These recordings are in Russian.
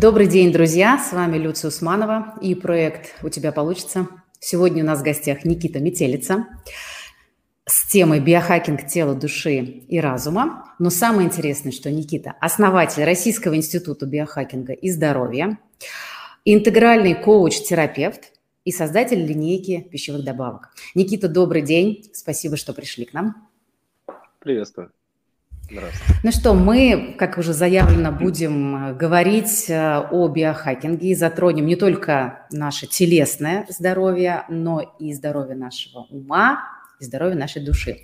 Добрый день, друзья! С вами Люция Усманова и проект «У тебя получится». Сегодня у нас в гостях Никита Метелица с темой биохакинг тела, души и разума. Но самое интересное, что Никита – основатель Российского института биохакинга и здоровья, интегральный коуч-терапевт и создатель линейки пищевых добавок. Никита, добрый день. Спасибо, что пришли к нам. Приветствую. Ну что, мы, как уже заявлено, будем э, говорить э, о биохакинге и затронем не только наше телесное здоровье, но и здоровье нашего ума и здоровье нашей души.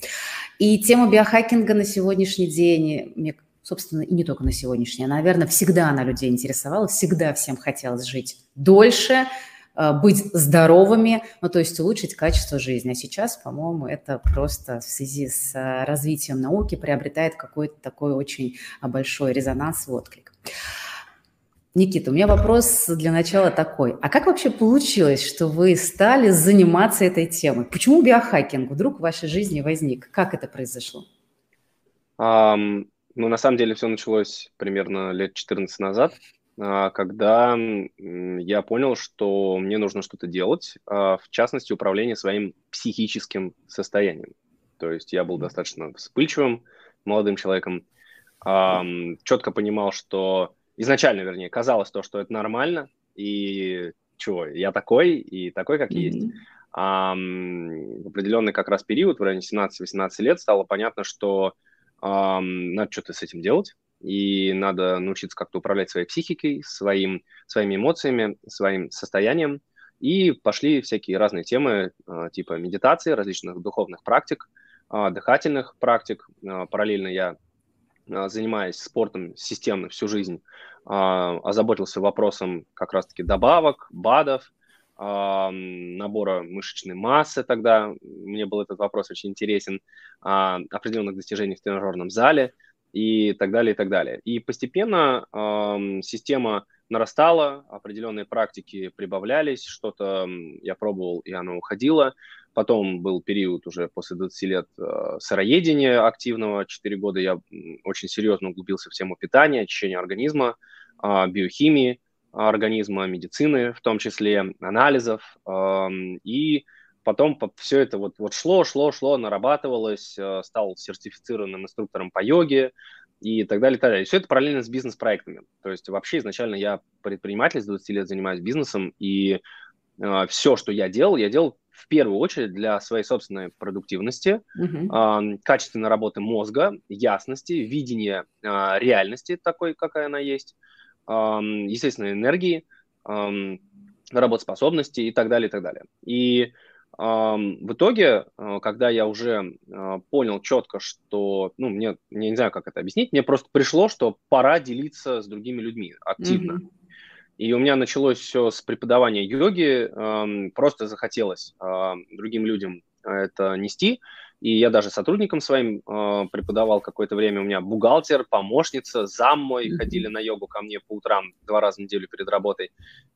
И тема биохакинга на сегодняшний день, собственно, и не только на сегодняшний, а, наверное, всегда она людей интересовала, всегда всем хотелось жить дольше, быть здоровыми, ну, то есть улучшить качество жизни. А сейчас, по-моему, это просто в связи с э, развитием науки приобретает какой-то такой очень большой резонанс и отклик. Никита, у меня вопрос для начала такой. А как вообще получилось, что вы стали заниматься этой темой? Почему биохакинг вдруг в вашей жизни возник? Как это произошло? Um, ну, на самом деле все началось примерно лет 14 назад. А, когда я понял, что мне нужно что-то делать, а, в частности, управление своим психическим состоянием. То есть я был достаточно вспыльчивым молодым человеком, четко понимал, что изначально, вернее, казалось то, что это нормально, и чего, я такой, и такой, как mm-hmm. есть. А, в определенный как раз период, в районе 17-18 лет, стало понятно, что а, надо что-то с этим делать, и надо научиться как-то управлять своей психикой, своим, своими эмоциями, своим состоянием. И пошли всякие разные темы, а, типа медитации, различных духовных практик, а, дыхательных практик. А, параллельно я, занимаясь спортом системно всю жизнь, озаботился вопросом как раз-таки добавок, БАДов, набора мышечной массы тогда. Мне был этот вопрос очень интересен, определенных достижений в тренажерном зале – и так далее, и так далее. И постепенно э, система нарастала, определенные практики прибавлялись, что-то я пробовал, и оно уходило. Потом был период уже после 20 лет э, сыроедения активного, 4 года я очень серьезно углубился в тему питания, очищения организма, э, биохимии организма, медицины в том числе, анализов. Э, и потом все это вот, вот шло, шло, шло, нарабатывалось, э, стал сертифицированным инструктором по йоге и так далее, и так далее. И все это параллельно с бизнес-проектами. То есть вообще изначально я предприниматель, с 20 лет занимаюсь бизнесом, и э, все, что я делал, я делал в первую очередь для своей собственной продуктивности, uh-huh. э, качественной работы мозга, ясности, видения э, реальности такой, какая она есть, э, естественно, энергии, э, работоспособности и так далее, и так далее. И в итоге, э, когда я уже э, понял четко, что, ну, мне, я не знаю, как это объяснить, мне просто пришло, что пора делиться с другими людьми активно. Mm-hmm. И у меня началось все с преподавания йоги, просто захотелось другим людям это нести. И я даже сотрудникам своим э, преподавал какое-то время. У меня бухгалтер, помощница, зам мой ходили на йогу ко мне по утрам два раза в неделю перед работой.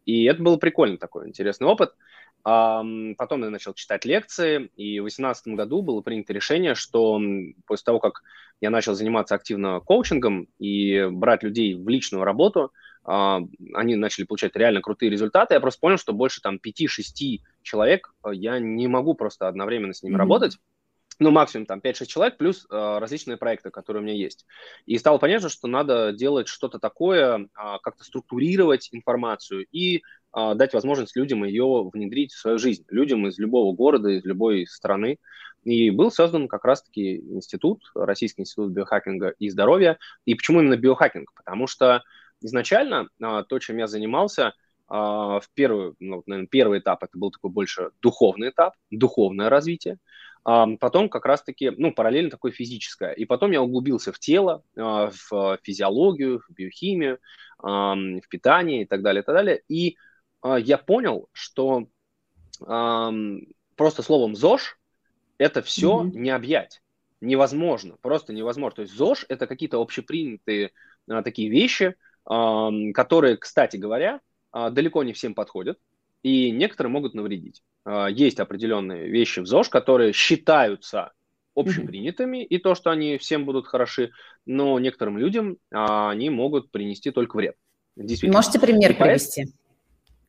И это был прикольный такой интересный опыт. Потом я начал читать лекции, и в 2018 году было принято решение, что после того, как я начал заниматься активно коучингом и брать людей в личную работу, а, они начали получать реально крутые результаты. Я просто понял, что больше там 5-6 человек э, я не могу просто одновременно с ними mm-hmm. работать ну, максимум там 5-6 человек, плюс э, различные проекты, которые у меня есть. И стало понятно, что надо делать что-то такое, э, как-то структурировать информацию и э, дать возможность людям ее внедрить в свою жизнь, людям из любого города, из любой страны. И был создан как раз-таки институт, Российский институт биохакинга и здоровья. И почему именно биохакинг? Потому что изначально э, то, чем я занимался, э, в первый, ну, наверное, первый этап это был такой больше духовный этап, духовное развитие. Потом как раз-таки, ну, параллельно такое физическое. И потом я углубился в тело, а, в физиологию, в биохимию, в питание и так далее, и так далее. И а, я понял, что просто словом ЗОЖ это все mm-hmm. не объять. Невозможно, просто невозможно. То есть ЗОЖ это какие-то общепринятые а, такие вещи, которые, кстати говоря, далеко не всем подходят и некоторые могут навредить. А, есть определенные вещи в ЗОЖ, которые считаются общепринятыми, mm-hmm. и то, что они всем будут хороши, но некоторым людям а, они могут принести только вред. Действительно. Можете пример привести?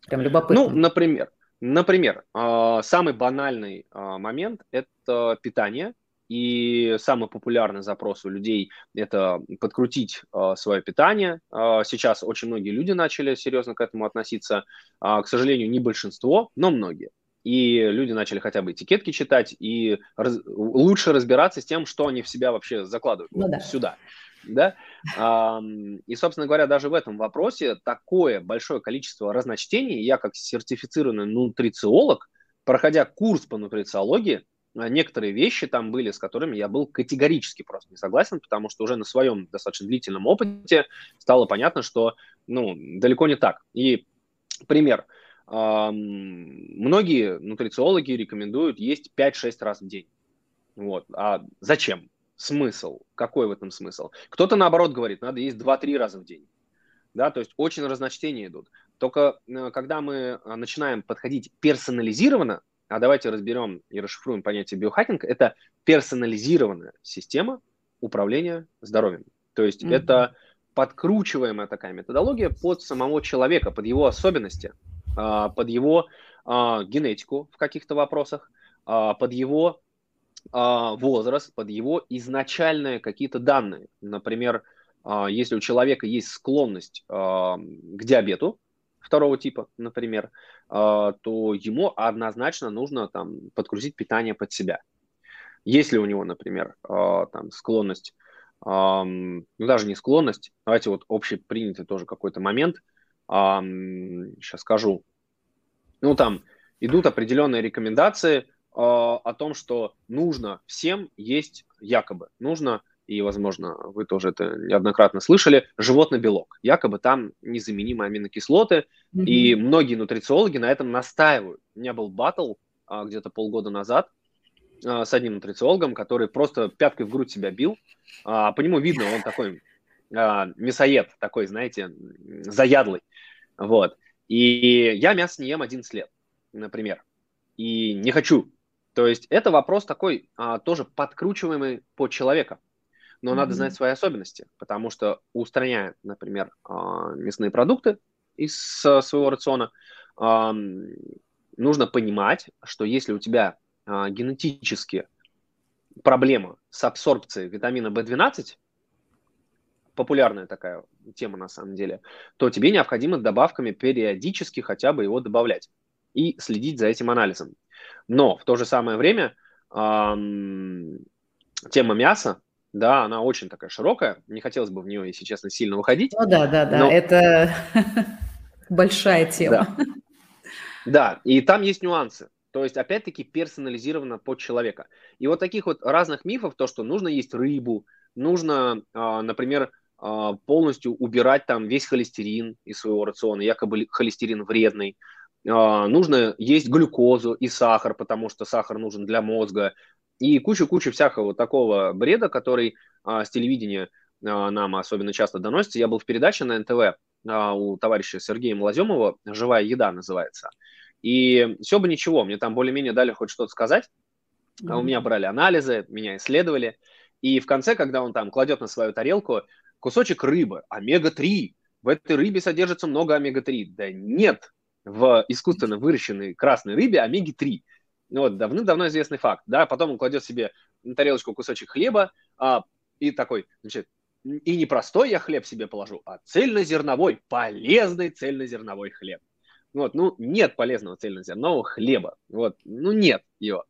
Прям любопытно. Ну, например, например, а, самый банальный а, момент – это питание. И самый популярный запрос у людей – это подкрутить э, свое питание. Э, сейчас очень многие люди начали серьезно к этому относиться. Э, к сожалению, не большинство, но многие. И люди начали хотя бы этикетки читать и раз, лучше разбираться с тем, что они в себя вообще закладывают ну, вот, да. сюда. Да? И, собственно говоря, даже в этом вопросе такое большое количество разночтений. Я, как сертифицированный нутрициолог, проходя курс по нутрициологии, а, некоторые вещи там были, с которыми я был категорически просто не согласен, потому что уже на своем достаточно длительном опыте стало понятно, что ну, далеко не так. И пример. Многие нутрициологи рекомендуют есть 5-6 раз в день. Вот. А зачем? Смысл? Какой в этом смысл? Кто-то наоборот говорит, надо есть 2-3 раза в день. Да, то есть очень разночтения идут. Только э, когда мы э, начинаем подходить персонализированно а давайте разберем и расшифруем понятие биохакинг. Это персонализированная система управления здоровьем. То есть mm-hmm. это подкручиваемая такая методология под самого человека, под его особенности, а, под его а, генетику в каких-то вопросах, а, под его возраст, под его изначальные какие-то данные. Например, если у человека есть склонность к диабету, второго типа, например, а, то ему однозначно нужно там подгрузить питание под себя. Если у него, например, а, там склонность, ну даже не склонность, давайте вот общепринятый тоже какой-то момент, сейчас скажу, ну там идут определенные рекомендации а, о том, что нужно всем есть якобы, нужно и, возможно, вы тоже это неоднократно слышали, животный белок. Якобы там незаменимые аминокислоты, mm-hmm. и многие нутрициологи на этом настаивают. У меня был батл а, где-то полгода назад а, с одним нутрициологом, который просто пяткой в грудь себя бил. А, по нему видно, он такой а, мясоед, такой, знаете, заядлый. Вот. И я мясо не ем 11 лет, например. И не хочу. То есть это вопрос такой а, тоже подкручиваемый под человека но mm-hmm. надо знать свои особенности, потому что устраняя, например, а, мясные продукты из своего рациона, нужно понимать, что если у тебя а, генетически проблема с абсорбцией витамина В12, популярная такая тема на самом деле, то тебе необходимо добавками периодически хотя бы его добавлять и следить за этим анализом. Но в то же самое время эм, тема мяса да, она очень такая широкая. Не хотелось бы в нее, если честно, сильно выходить. Ну да, да, да, но... это большая тема. Да. да, и там есть нюансы. То есть, опять-таки, персонализировано под человека. И вот таких вот разных мифов, то, что нужно есть рыбу, нужно, а, например, а, полностью убирать там весь холестерин из своего рациона, якобы холестерин вредный, а, нужно есть глюкозу и сахар, потому что сахар нужен для мозга, и куча-куча всякого такого бреда, который а, с телевидения а, нам особенно часто доносится. Я был в передаче на НТВ а, у товарища Сергея Млаземова «Живая еда» называется. И все бы ничего, мне там более-менее дали хоть что-то сказать. Mm-hmm. У меня брали анализы, меня исследовали. И в конце, когда он там кладет на свою тарелку кусочек рыбы, омега-3, в этой рыбе содержится много омега-3. Да нет, в искусственно выращенной красной рыбе омеги-3. Ну вот, давным-давно известный факт, да, потом он кладет себе на тарелочку кусочек хлеба, а, и такой, значит, и не простой я хлеб себе положу, а цельнозерновой, полезный цельнозерновой хлеб. Вот, ну, нет полезного цельнозернового хлеба, вот, ну, нет его.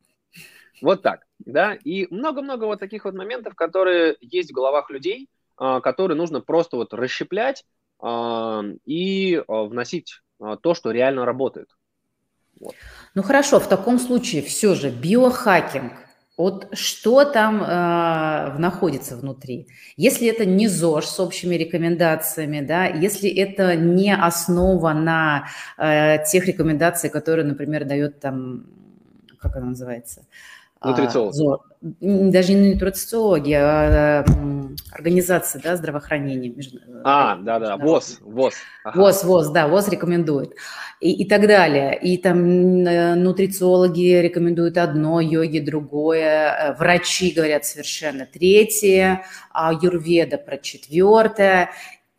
Вот так, да, и много-много вот таких вот моментов, которые есть в головах людей, а, которые нужно просто вот расщеплять а, и а, вносить то, что реально работает. Вот. Ну хорошо, в таком случае все же биохакинг. Вот что там э, находится внутри? Если это не ЗОЖ с общими рекомендациями, да, если это не основа на э, тех рекомендациях, которые, например, дает там, как она называется? Нутрициолог. А, даже не нутрициологи, а, организация да, здравоохранения. Между, а, да-да, ВОЗ, ВОЗ. Ага. ВОЗ, ВОЗ, да, ВОЗ рекомендует. И, и так далее. И там э, нутрициологи рекомендуют одно, йоги другое, э, врачи говорят совершенно третье, а юрведа про четвертое.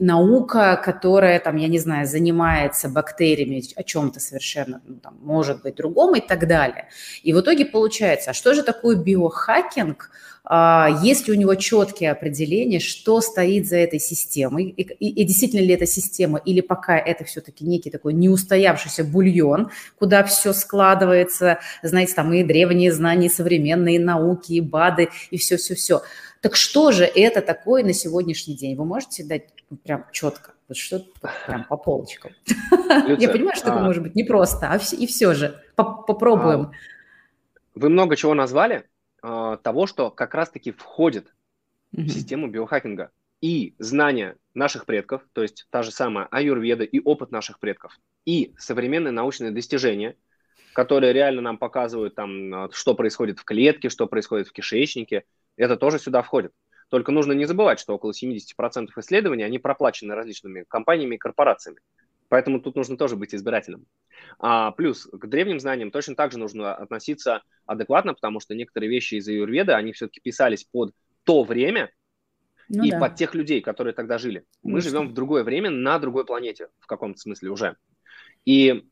Наука, которая, там, я не знаю, занимается бактериями, о чем-то совершенно, ну, там, может быть, другом и так далее. И в итоге получается, а что же такое биохакинг, а, есть ли у него четкие определения, что стоит за этой системой, и, и, и действительно ли это система, или пока это все-таки некий такой неустоявшийся бульон, куда все складывается, знаете, там и древние знания, и современные науки, и БАДы, и все-все-все. Так что же это такое на сегодняшний день? Вы можете дать прям четко, вот что прям по полочкам? Я понимаю, что это а может быть непросто, а и все же попробуем. А вы много чего назвали, а, того, что как раз-таки входит в систему биохакинга. И знания наших предков, то есть та же самая аюрведа и опыт наших предков, и современные научные достижения, которые реально нам показывают, там, что происходит в клетке, что происходит в кишечнике, это тоже сюда входит. Только нужно не забывать, что около 70% исследований, они проплачены различными компаниями и корпорациями. Поэтому тут нужно тоже быть избирательным. А, плюс к древним знаниям точно так же нужно относиться адекватно, потому что некоторые вещи из Аюрведа, они все-таки писались под то время ну, и да. под тех людей, которые тогда жили. Мы Конечно. живем в другое время, на другой планете в каком-то смысле уже. И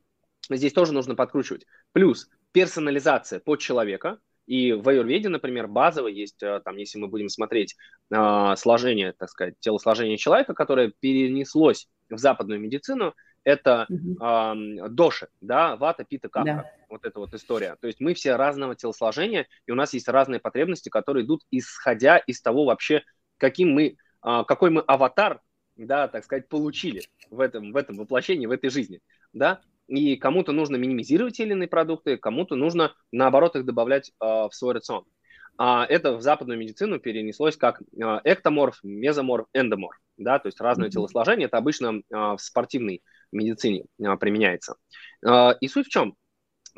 здесь тоже нужно подкручивать. Плюс персонализация под человека. И в аюрведе, например, базово есть, э, там, если мы будем смотреть э, сложение, так сказать, телосложение человека, которое перенеслось в западную медицину, это э, доши, да, вата, пита, капха, да. вот эта вот история. То есть мы все разного телосложения, и у нас есть разные потребности, которые идут исходя из того вообще, каким мы, э, какой мы аватар, да, так сказать, получили в этом, в этом воплощении, в этой жизни, да, и кому-то нужно минимизировать те или иные продукты, кому-то нужно, наоборот, их добавлять э, в свой рацион. А это в западную медицину перенеслось как эктоморф, мезоморф, эндоморф, да, то есть разное mm-hmm. телосложение, это обычно в спортивной медицине а, применяется. А, и суть в чем?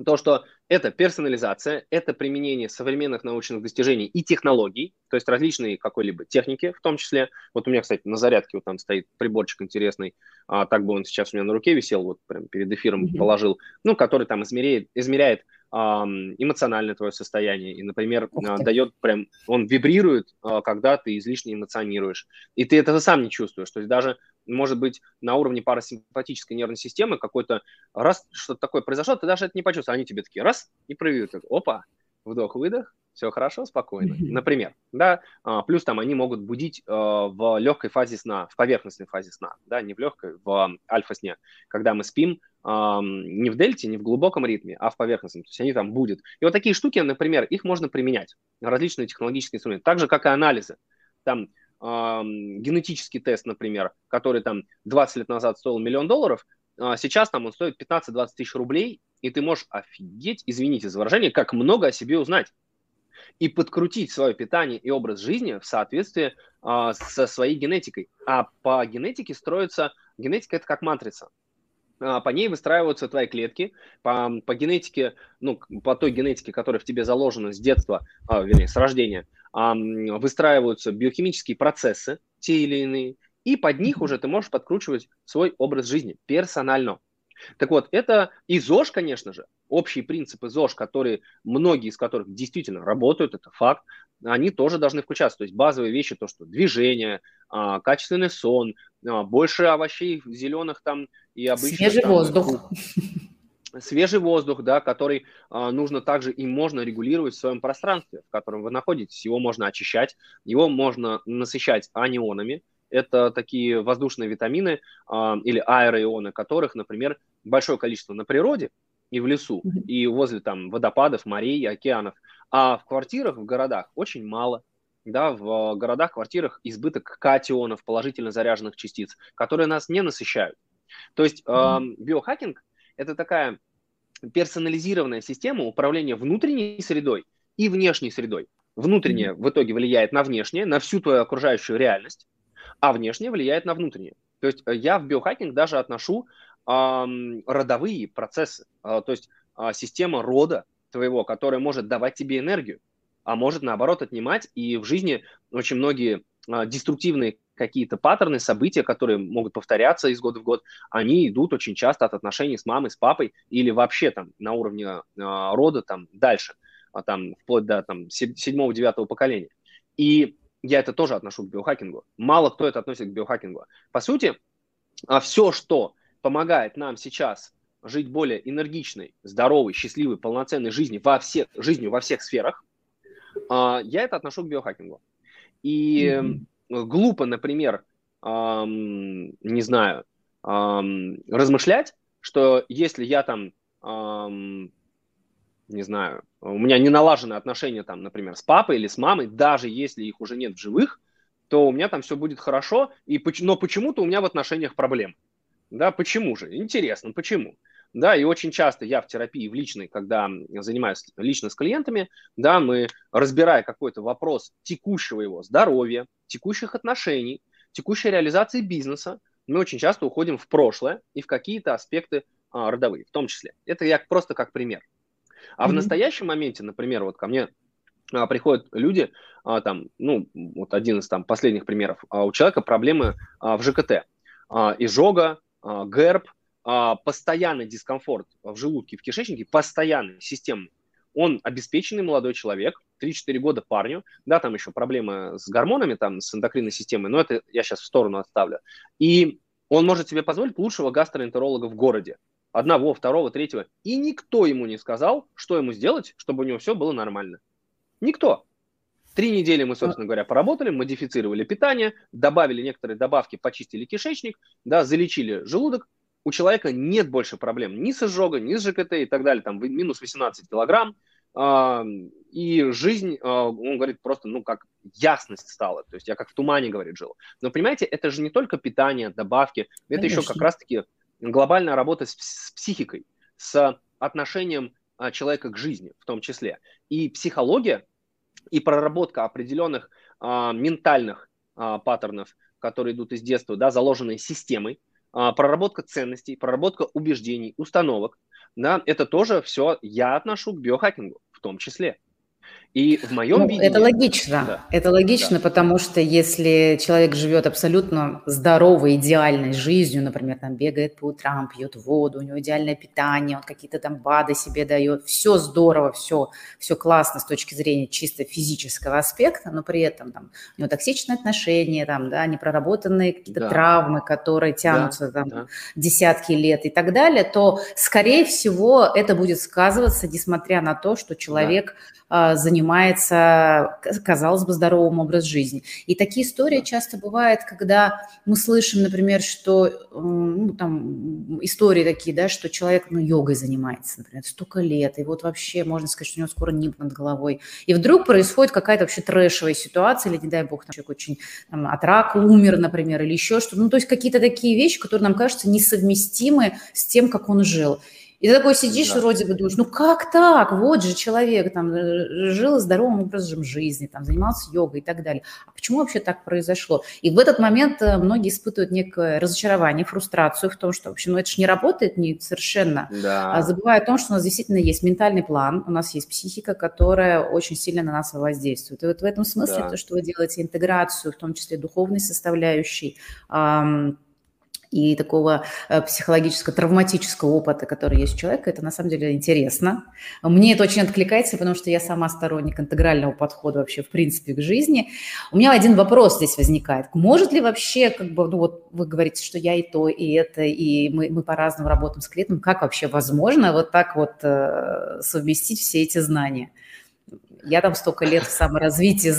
То, что это персонализация, это применение современных научных достижений и технологий, то есть различные какой-либо техники в том числе. Вот у меня, кстати, на зарядке вот там стоит приборчик интересный, а, так бы он сейчас у меня на руке висел, вот прям перед эфиром mm-hmm. положил, ну, который там измеряет, измеряет эмоциональное твое состояние. И, например, дает прям, он вибрирует, когда ты излишне эмоционируешь. И ты этого сам не чувствуешь. То есть даже может быть, на уровне парасимпатической нервной системы какой-то раз что-то такое произошло, ты даже это не почувствуешь. Они тебе такие, раз, и проявят. Опа, вдох-выдох, все хорошо, спокойно. Например, да, а, плюс там они могут будить э, в легкой фазе сна, в поверхностной фазе сна, да, не в легкой, в альфа-сне, когда мы спим не в дельте, не в глубоком ритме, а в поверхностном, то есть они там будут. И вот такие штуки, например, их можно применять, различные технологические инструменты, так же, как и анализы. Там генетический тест, например, который там 20 лет назад стоил миллион долларов, а сейчас там он стоит 15-20 тысяч рублей, и ты можешь офигеть, извините за выражение, как много о себе узнать и подкрутить свое питание и образ жизни в соответствии а, со своей генетикой. А по генетике строится, генетика это как матрица. А, по ней выстраиваются твои клетки, по, по генетике, ну, по той генетике, которая в тебе заложена с детства, а, вернее, с рождения, выстраиваются биохимические процессы, те или иные, и под них уже ты можешь подкручивать свой образ жизни персонально. Так вот, это и ЗОЖ, конечно же, общие принципы ЗОЖ, которые, многие из которых действительно работают, это факт, они тоже должны включаться. То есть базовые вещи, то, что движение, а, качественный сон, а, больше овощей зеленых там и обычно... Свежий там, воздух свежий воздух, да, который э, нужно также и можно регулировать в своем пространстве, в котором вы находитесь. Его можно очищать, его можно насыщать анионами. Это такие воздушные витамины э, или аэроионы, которых, например, большое количество на природе и в лесу, и возле там водопадов, морей, океанов. А в квартирах, в городах очень мало. Да, в городах, квартирах избыток катионов, положительно заряженных частиц, которые нас не насыщают. То есть э, биохакинг это такая персонализированная система управления внутренней средой и внешней средой. Внутренняя в итоге влияет на внешнее, на всю твою окружающую реальность, а внешнее влияет на внутреннее. То есть э, я в биохакинг даже отношу э, родовые процессы, э, то есть э, система рода твоего, которая может давать тебе энергию, а может наоборот отнимать. И в жизни очень многие э, деструктивные какие-то паттерны, события, которые могут повторяться из года в год, они идут очень часто от отношений с мамой, с папой или вообще там на уровне э, рода там дальше, а там вплоть до там седьмого-девятого поколения. И я это тоже отношу к биохакингу. Мало кто это относит к биохакингу. По сути, а все, что помогает нам сейчас жить более энергичной, здоровой, счастливой, полноценной жизнью во всех, жизнью во всех сферах, а, я это отношу к биохакингу. И mm-hmm. глупо, например, не знаю, размышлять, что если я там, не знаю, у меня не налажены отношения там, например, с папой или с мамой, даже если их уже нет в живых, то у меня там все будет хорошо, и, но почему-то у меня в отношениях проблем. Да, почему же? Интересно, почему? Да, и очень часто я в терапии, в личной, когда занимаюсь лично с клиентами, да, мы, разбирая какой-то вопрос текущего его здоровья, текущих отношений, текущей реализации бизнеса, мы очень часто уходим в прошлое и в какие-то аспекты а, родовые, в том числе. Это я просто как пример. А mm-hmm. в настоящем моменте, например, вот ко мне а, приходят люди, а, там, ну, вот один из там последних примеров, а, у человека проблемы а, в ЖКТ, а, изжога, а, ГЭРБ, а, постоянный дискомфорт в желудке, в кишечнике, постоянный, системный. Он обеспеченный молодой человек, 3-4 года парню, да, там еще проблемы с гормонами, там, с эндокринной системой, но это я сейчас в сторону отставлю. И он может себе позволить лучшего гастроэнтеролога в городе одного, второго, третьего, и никто ему не сказал, что ему сделать, чтобы у него все было нормально. Никто. Три недели мы, собственно говоря, поработали, модифицировали питание, добавили некоторые добавки, почистили кишечник, да, залечили желудок. У человека нет больше проблем ни с изжогой, ни с ЖКТ и так далее, там минус 18 килограмм. Э, и жизнь, э, он говорит, просто, ну, как ясность стала. То есть я как в тумане, говорит, жил. Но понимаете, это же не только питание, добавки, это Конечно. еще как раз-таки глобальная работа с, с психикой, с отношением а, человека к жизни в том числе. И психология, и проработка определенных а, ментальных а, паттернов, которые идут из детства, да, заложенные системой, а, проработка ценностей, проработка убеждений, установок, да, это тоже все я отношу к биохакингу в том числе. И в моем ну, видении... Это логично. Да. Это логично, да. потому что если человек живет абсолютно здоровой, идеальной жизнью, например, там бегает по утрам, пьет воду, у него идеальное питание, он какие-то там БАДы себе дает, все здорово, все, все классно с точки зрения чисто физического аспекта, но при этом там у него токсичные отношения, там, да, непроработанные какие-то да. травмы, которые тянутся да, там да. десятки лет и так далее, то, скорее всего, это будет сказываться, несмотря на то, что человек да. занимается занимается, казалось бы, здоровым образ жизни. И такие истории часто бывают, когда мы слышим, например, что ну, там истории такие, да, что человек ну, йогой занимается, например, столько лет, и вот вообще можно сказать, что у него скоро нип над головой. И вдруг происходит какая-то вообще трэшевая ситуация, или, не дай бог, там, человек очень там, от рака умер, например, или еще что-то. Ну, то есть какие-то такие вещи, которые нам кажутся несовместимы с тем, как он жил. И ты такой сидишь да. вроде бы думаешь, ну как так? Вот же человек там э, жил здоровым образом жизни, там занимался йогой и так далее. А почему вообще так произошло? И в этот момент э, многие испытывают некое разочарование, фрустрацию в том, что вообще, ну это же не работает не совершенно. Да. А забывая о том, что у нас действительно есть ментальный план, у нас есть психика, которая очень сильно на нас воздействует. И вот в этом смысле да. то, что вы делаете интеграцию, в том числе духовной составляющей, и такого э, психологического, травматического опыта, который есть у человека, это на самом деле интересно. Мне это очень откликается, потому что я сама сторонник интегрального подхода вообще в принципе к жизни. У меня один вопрос здесь возникает. Может ли вообще, как бы, ну вот вы говорите, что я и то, и это, и мы, мы по-разному работаем с клиентом, как вообще возможно вот так вот э, совместить все эти знания? я там столько лет в саморазвитии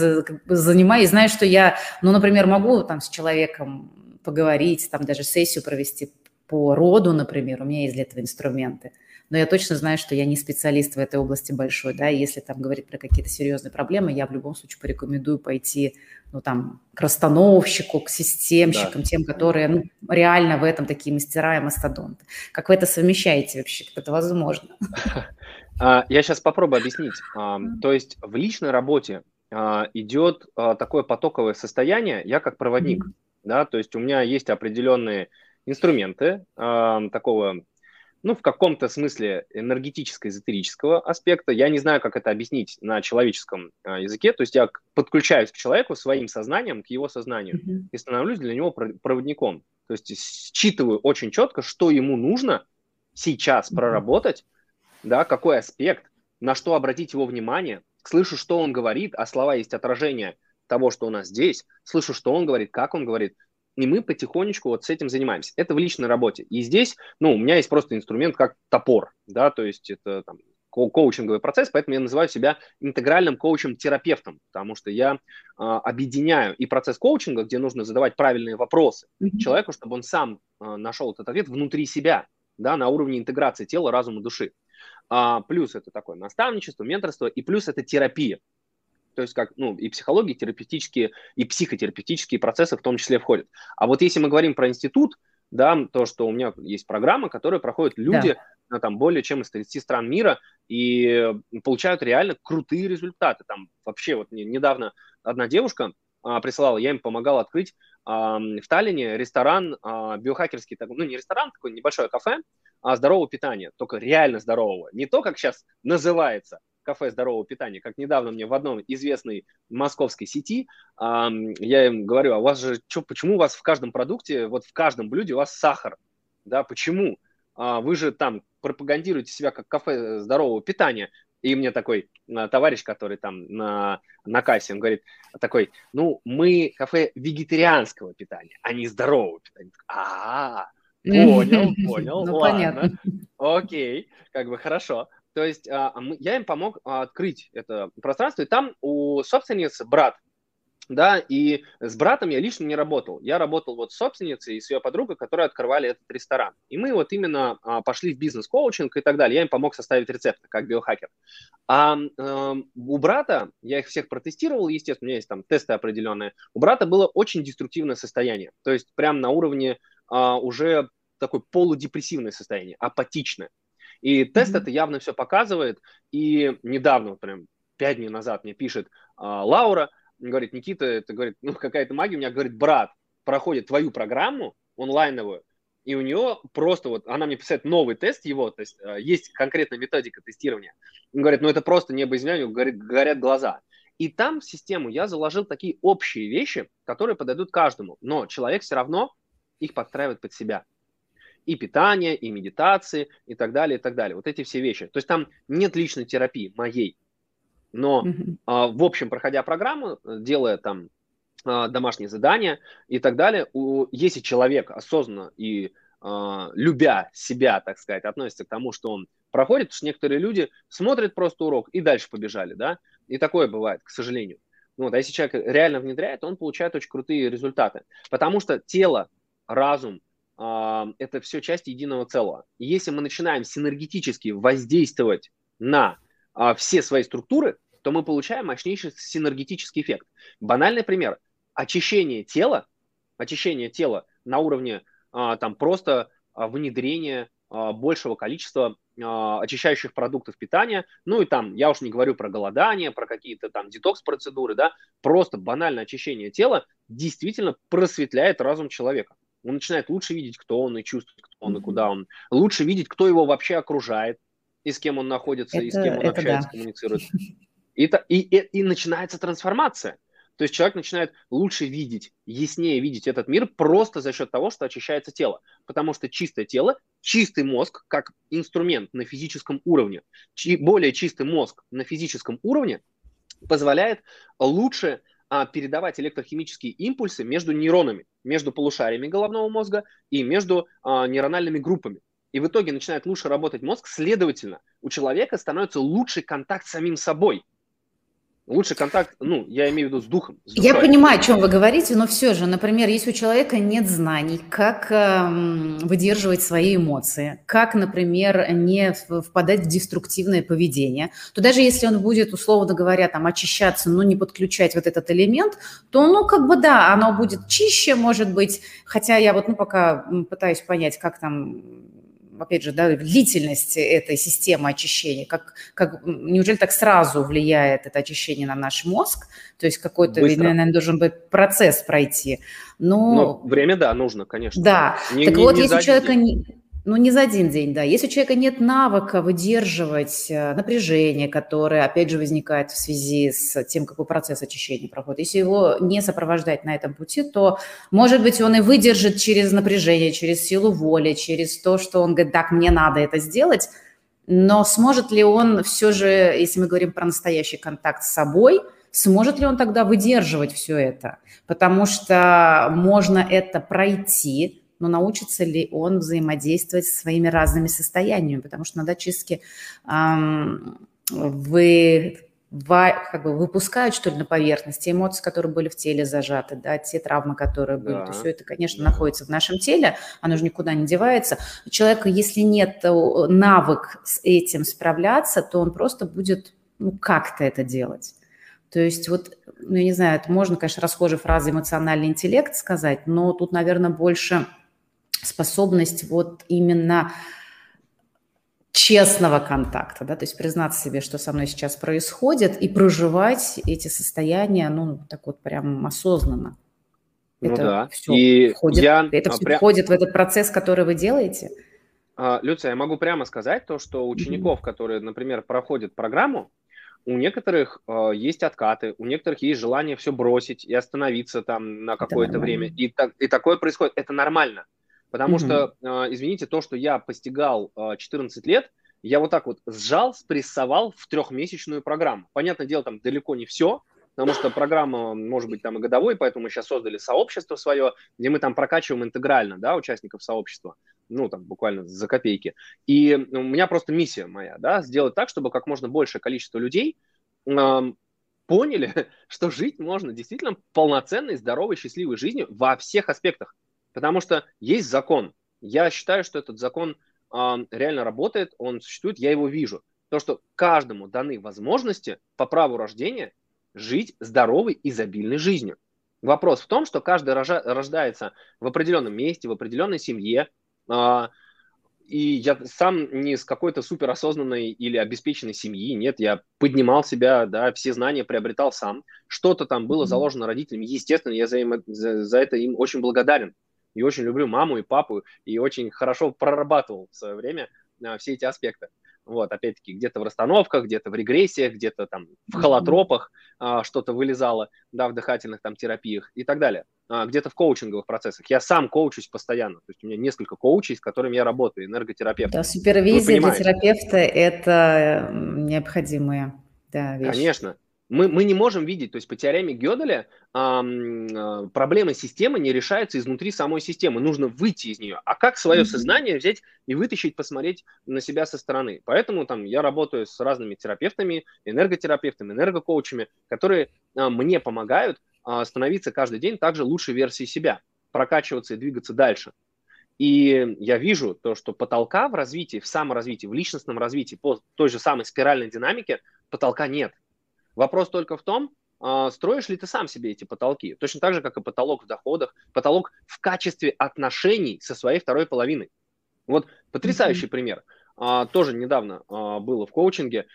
занимаюсь, знаю, что я, ну, например, могу там с человеком поговорить, там даже сессию провести по роду, например, у меня есть для этого инструменты. Но я точно знаю, что я не специалист в этой области большой, да, и если там говорить про какие-то серьезные проблемы, я в любом случае порекомендую пойти, ну, там, к расстановщику, к системщикам, да. тем, которые, ну, реально в этом такие мастера и мастодонты. Как вы это совмещаете вообще? Как это возможно? А, я сейчас попробую объяснить. То есть в личной работе а, идет а, такое потоковое состояние, я как проводник, да, то есть у меня есть определенные инструменты э, такого, ну, в каком-то смысле энергетическо-эзотерического аспекта. Я не знаю, как это объяснить на человеческом э, языке, то есть я подключаюсь к человеку своим сознанием, к его сознанию mm-hmm. и становлюсь для него проводником. То есть считываю очень четко, что ему нужно сейчас mm-hmm. проработать, да, какой аспект, на что обратить его внимание, слышу, что он говорит, а слова есть отражение того, что у нас здесь, слышу, что он говорит, как он говорит, и мы потихонечку вот с этим занимаемся. Это в личной работе. И здесь, ну, у меня есть просто инструмент как топор, да, то есть это там ко- коучинговый процесс, поэтому я называю себя интегральным коучем-терапевтом, потому что я э, объединяю и процесс коучинга, где нужно задавать правильные вопросы mm-hmm. человеку, чтобы он сам э, нашел этот ответ внутри себя, да, на уровне интеграции тела, разума, души. А, плюс это такое наставничество, менторство, и плюс это терапия. То есть как, ну, и психология, терапевтические, и психотерапевтические процессы в том числе входят. А вот если мы говорим про институт, да, то, что у меня есть программа, которая проходят люди да. на там более чем из 30 стран мира и получают реально крутые результаты. Там вообще вот недавно одна девушка а, присылала, я им помогал открыть а, в Таллине ресторан а, биохакерский, ну не ресторан, такой небольшое кафе, а здорового питания, только реально здорового. Не то, как сейчас называется, кафе здорового питания, как недавно мне в одном известной московской сети, я им говорю, а у вас же, чё, почему у вас в каждом продукте, вот в каждом блюде у вас сахар, да, почему? А, вы же там пропагандируете себя как кафе здорового питания, и мне такой а, товарищ, который там на, на кассе, он говорит, такой, ну, мы кафе вегетарианского питания, а не здорового питания. А, понял, понял, ну, ладно. Окей, как бы хорошо. То есть а, я им помог а, открыть это пространство, и там у собственницы брат, да, и с братом я лично не работал. Я работал вот с собственницей и с ее подругой, которые открывали этот ресторан. И мы вот именно а, пошли в бизнес-коучинг и так далее. Я им помог составить рецепты, как биохакер. А у брата, я их всех протестировал, естественно, у меня есть там тесты определенные. У брата было очень деструктивное состояние. То есть прям на уровне уже такое полудепрессивное состояние, апатичное. И тест mm-hmm. это явно все показывает. И недавно, прям пять дней назад мне пишет а, Лаура, говорит, Никита, это говорит, ну какая-то магия, у меня говорит, брат проходит твою программу онлайновую, и у нее просто вот, она мне писает новый тест его, то есть э, есть конкретная методика тестирования. Он говорит, ну это просто небо земля, говорит, горят глаза. И там в систему я заложил такие общие вещи, которые подойдут каждому, но человек все равно их подстраивает под себя и питание, и медитации, и так далее, и так далее. Вот эти все вещи. То есть там нет личной терапии моей. Но, mm-hmm. а, в общем, проходя программу, делая там а, домашние задания и так далее, у, если человек осознанно и а, любя себя, так сказать, относится к тому, что он проходит, потому что некоторые люди смотрят просто урок и дальше побежали, да, и такое бывает, к сожалению. Вот, а если человек реально внедряет, он получает очень крутые результаты, потому что тело, разум, это все часть единого целого. И если мы начинаем синергетически воздействовать на а, все свои структуры, то мы получаем мощнейший синергетический эффект. Банальный пример. Очищение тела, очищение тела на уровне а, там просто а, внедрения большего количества очищающих продуктов питания, ну и там, я уж не говорю про голодание, про какие-то там детокс-процедуры, да, просто банальное очищение тела действительно просветляет разум человека. Он начинает лучше видеть, кто он и чувствовать, кто он и куда он. Лучше видеть, кто его вообще окружает, и с кем он находится, это, и с кем он общается, да. коммуницирует. И, и, и, и начинается трансформация. То есть человек начинает лучше видеть, яснее видеть этот мир просто за счет того, что очищается тело. Потому что чистое тело, чистый мозг как инструмент на физическом уровне, более чистый мозг на физическом уровне позволяет лучше а, передавать электрохимические импульсы между нейронами, между полушариями головного мозга и между а, нейрональными группами. И в итоге начинает лучше работать мозг, следовательно, у человека становится лучший контакт с самим собой – Лучший контакт, ну, я имею в виду с духом. С я понимаю, о чем вы говорите, но все же, например, если у человека нет знаний, как э, выдерживать свои эмоции, как, например, не впадать в деструктивное поведение, то даже если он будет, условно говоря, там, очищаться, но не подключать вот этот элемент, то, ну, как бы да, оно будет чище, может быть, хотя я вот, ну, пока пытаюсь понять, как там опять же, да, длительность этой системы очищения, как, как, неужели так сразу влияет это очищение на наш мозг? То есть какой-то, наверное, должен быть процесс пройти. Но, Но время, да, нужно, конечно. Да, не, так не, вот, не если у человека... ну, не за один день, да. Если у человека нет навыка выдерживать э, напряжение, которое, опять же, возникает в связи с тем, какой процесс очищения проходит, если его не сопровождать на этом пути, то, может быть, он и выдержит через напряжение, через силу воли, через то, что он говорит, так, мне надо это сделать, но сможет ли он все же, если мы говорим про настоящий контакт с собой – сможет ли он тогда выдерживать все это? Потому что можно это пройти, но научится ли он взаимодействовать со своими разными состояниями? Потому что на дочистке эм, вы как бы выпускают, что ли, на поверхность те эмоции, которые были в теле зажаты, да, те травмы, которые были. Да. То все это, конечно, да. находится в нашем теле, оно же никуда не девается. У человека, если нет э, навык с этим справляться, то он просто будет, ну, как-то это делать. То есть вот, ну, я не знаю, это можно, конечно, расхожей фразой эмоциональный интеллект сказать, но тут, наверное, больше способность вот именно честного контакта, да, то есть признаться себе, что со мной сейчас происходит, и проживать эти состояния, ну, так вот прям осознанно. Ну это да. Все и входит, я это все прям... входит в этот процесс, который вы делаете? А, Люция, я могу прямо сказать то, что учеников, mm-hmm. которые, например, проходят программу, у некоторых э, есть откаты, у некоторых есть желание все бросить и остановиться там на какое-то время. И, так, и такое происходит. Это нормально. Потому mm-hmm. что, э, извините, то, что я постигал э, 14 лет, я вот так вот сжал, спрессовал в трехмесячную программу. Понятное дело, там далеко не все, потому что программа может быть там и годовой, поэтому мы сейчас создали сообщество свое, где мы там прокачиваем интегрально, да, участников сообщества, ну, там, буквально за копейки. И у меня просто миссия моя, да, сделать так, чтобы как можно большее количество людей э, поняли, что жить можно действительно полноценной, здоровой, счастливой жизнью во всех аспектах. Потому что есть закон. Я считаю, что этот закон э, реально работает, он существует, я его вижу. То, что каждому даны возможности по праву рождения жить здоровой, изобильной жизнью. Вопрос в том, что каждый рождается в определенном месте, в определенной семье. Э, и я сам не из какой-то суперосознанной или обеспеченной семьи, нет, я поднимал себя, да, все знания приобретал сам. Что-то там было заложено родителями, естественно, я за, им, за, за это им очень благодарен и очень люблю маму и папу, и очень хорошо прорабатывал в свое время а, все эти аспекты. Вот, опять-таки, где-то в расстановках, где-то в регрессиях, где-то там в холотропах а, что-то вылезало, да, в дыхательных там терапиях и так далее. А, где-то в коучинговых процессах. Я сам коучусь постоянно. То есть у меня несколько коучей, с которыми я работаю, энерготерапевт. Да, супервизия для терапевта – это необходимые да, вещи. Конечно. Мы, мы не можем видеть, то есть по теореме Гёделя э, проблемы системы не решаются изнутри самой системы, нужно выйти из нее. А как свое сознание взять и вытащить, посмотреть на себя со стороны? Поэтому там я работаю с разными терапевтами, энерготерапевтами, энергокоучами, которые э, мне помогают э, становиться каждый день также лучшей версией себя, прокачиваться и двигаться дальше. И я вижу то, что потолка в развитии, в саморазвитии, в личностном развитии, по той же самой спиральной динамике, потолка нет. Вопрос только в том, а, строишь ли ты сам себе эти потолки. Точно так же, как и потолок в доходах, потолок в качестве отношений со своей второй половиной. Вот потрясающий mm-hmm. пример. А, тоже недавно а, было в коучинге.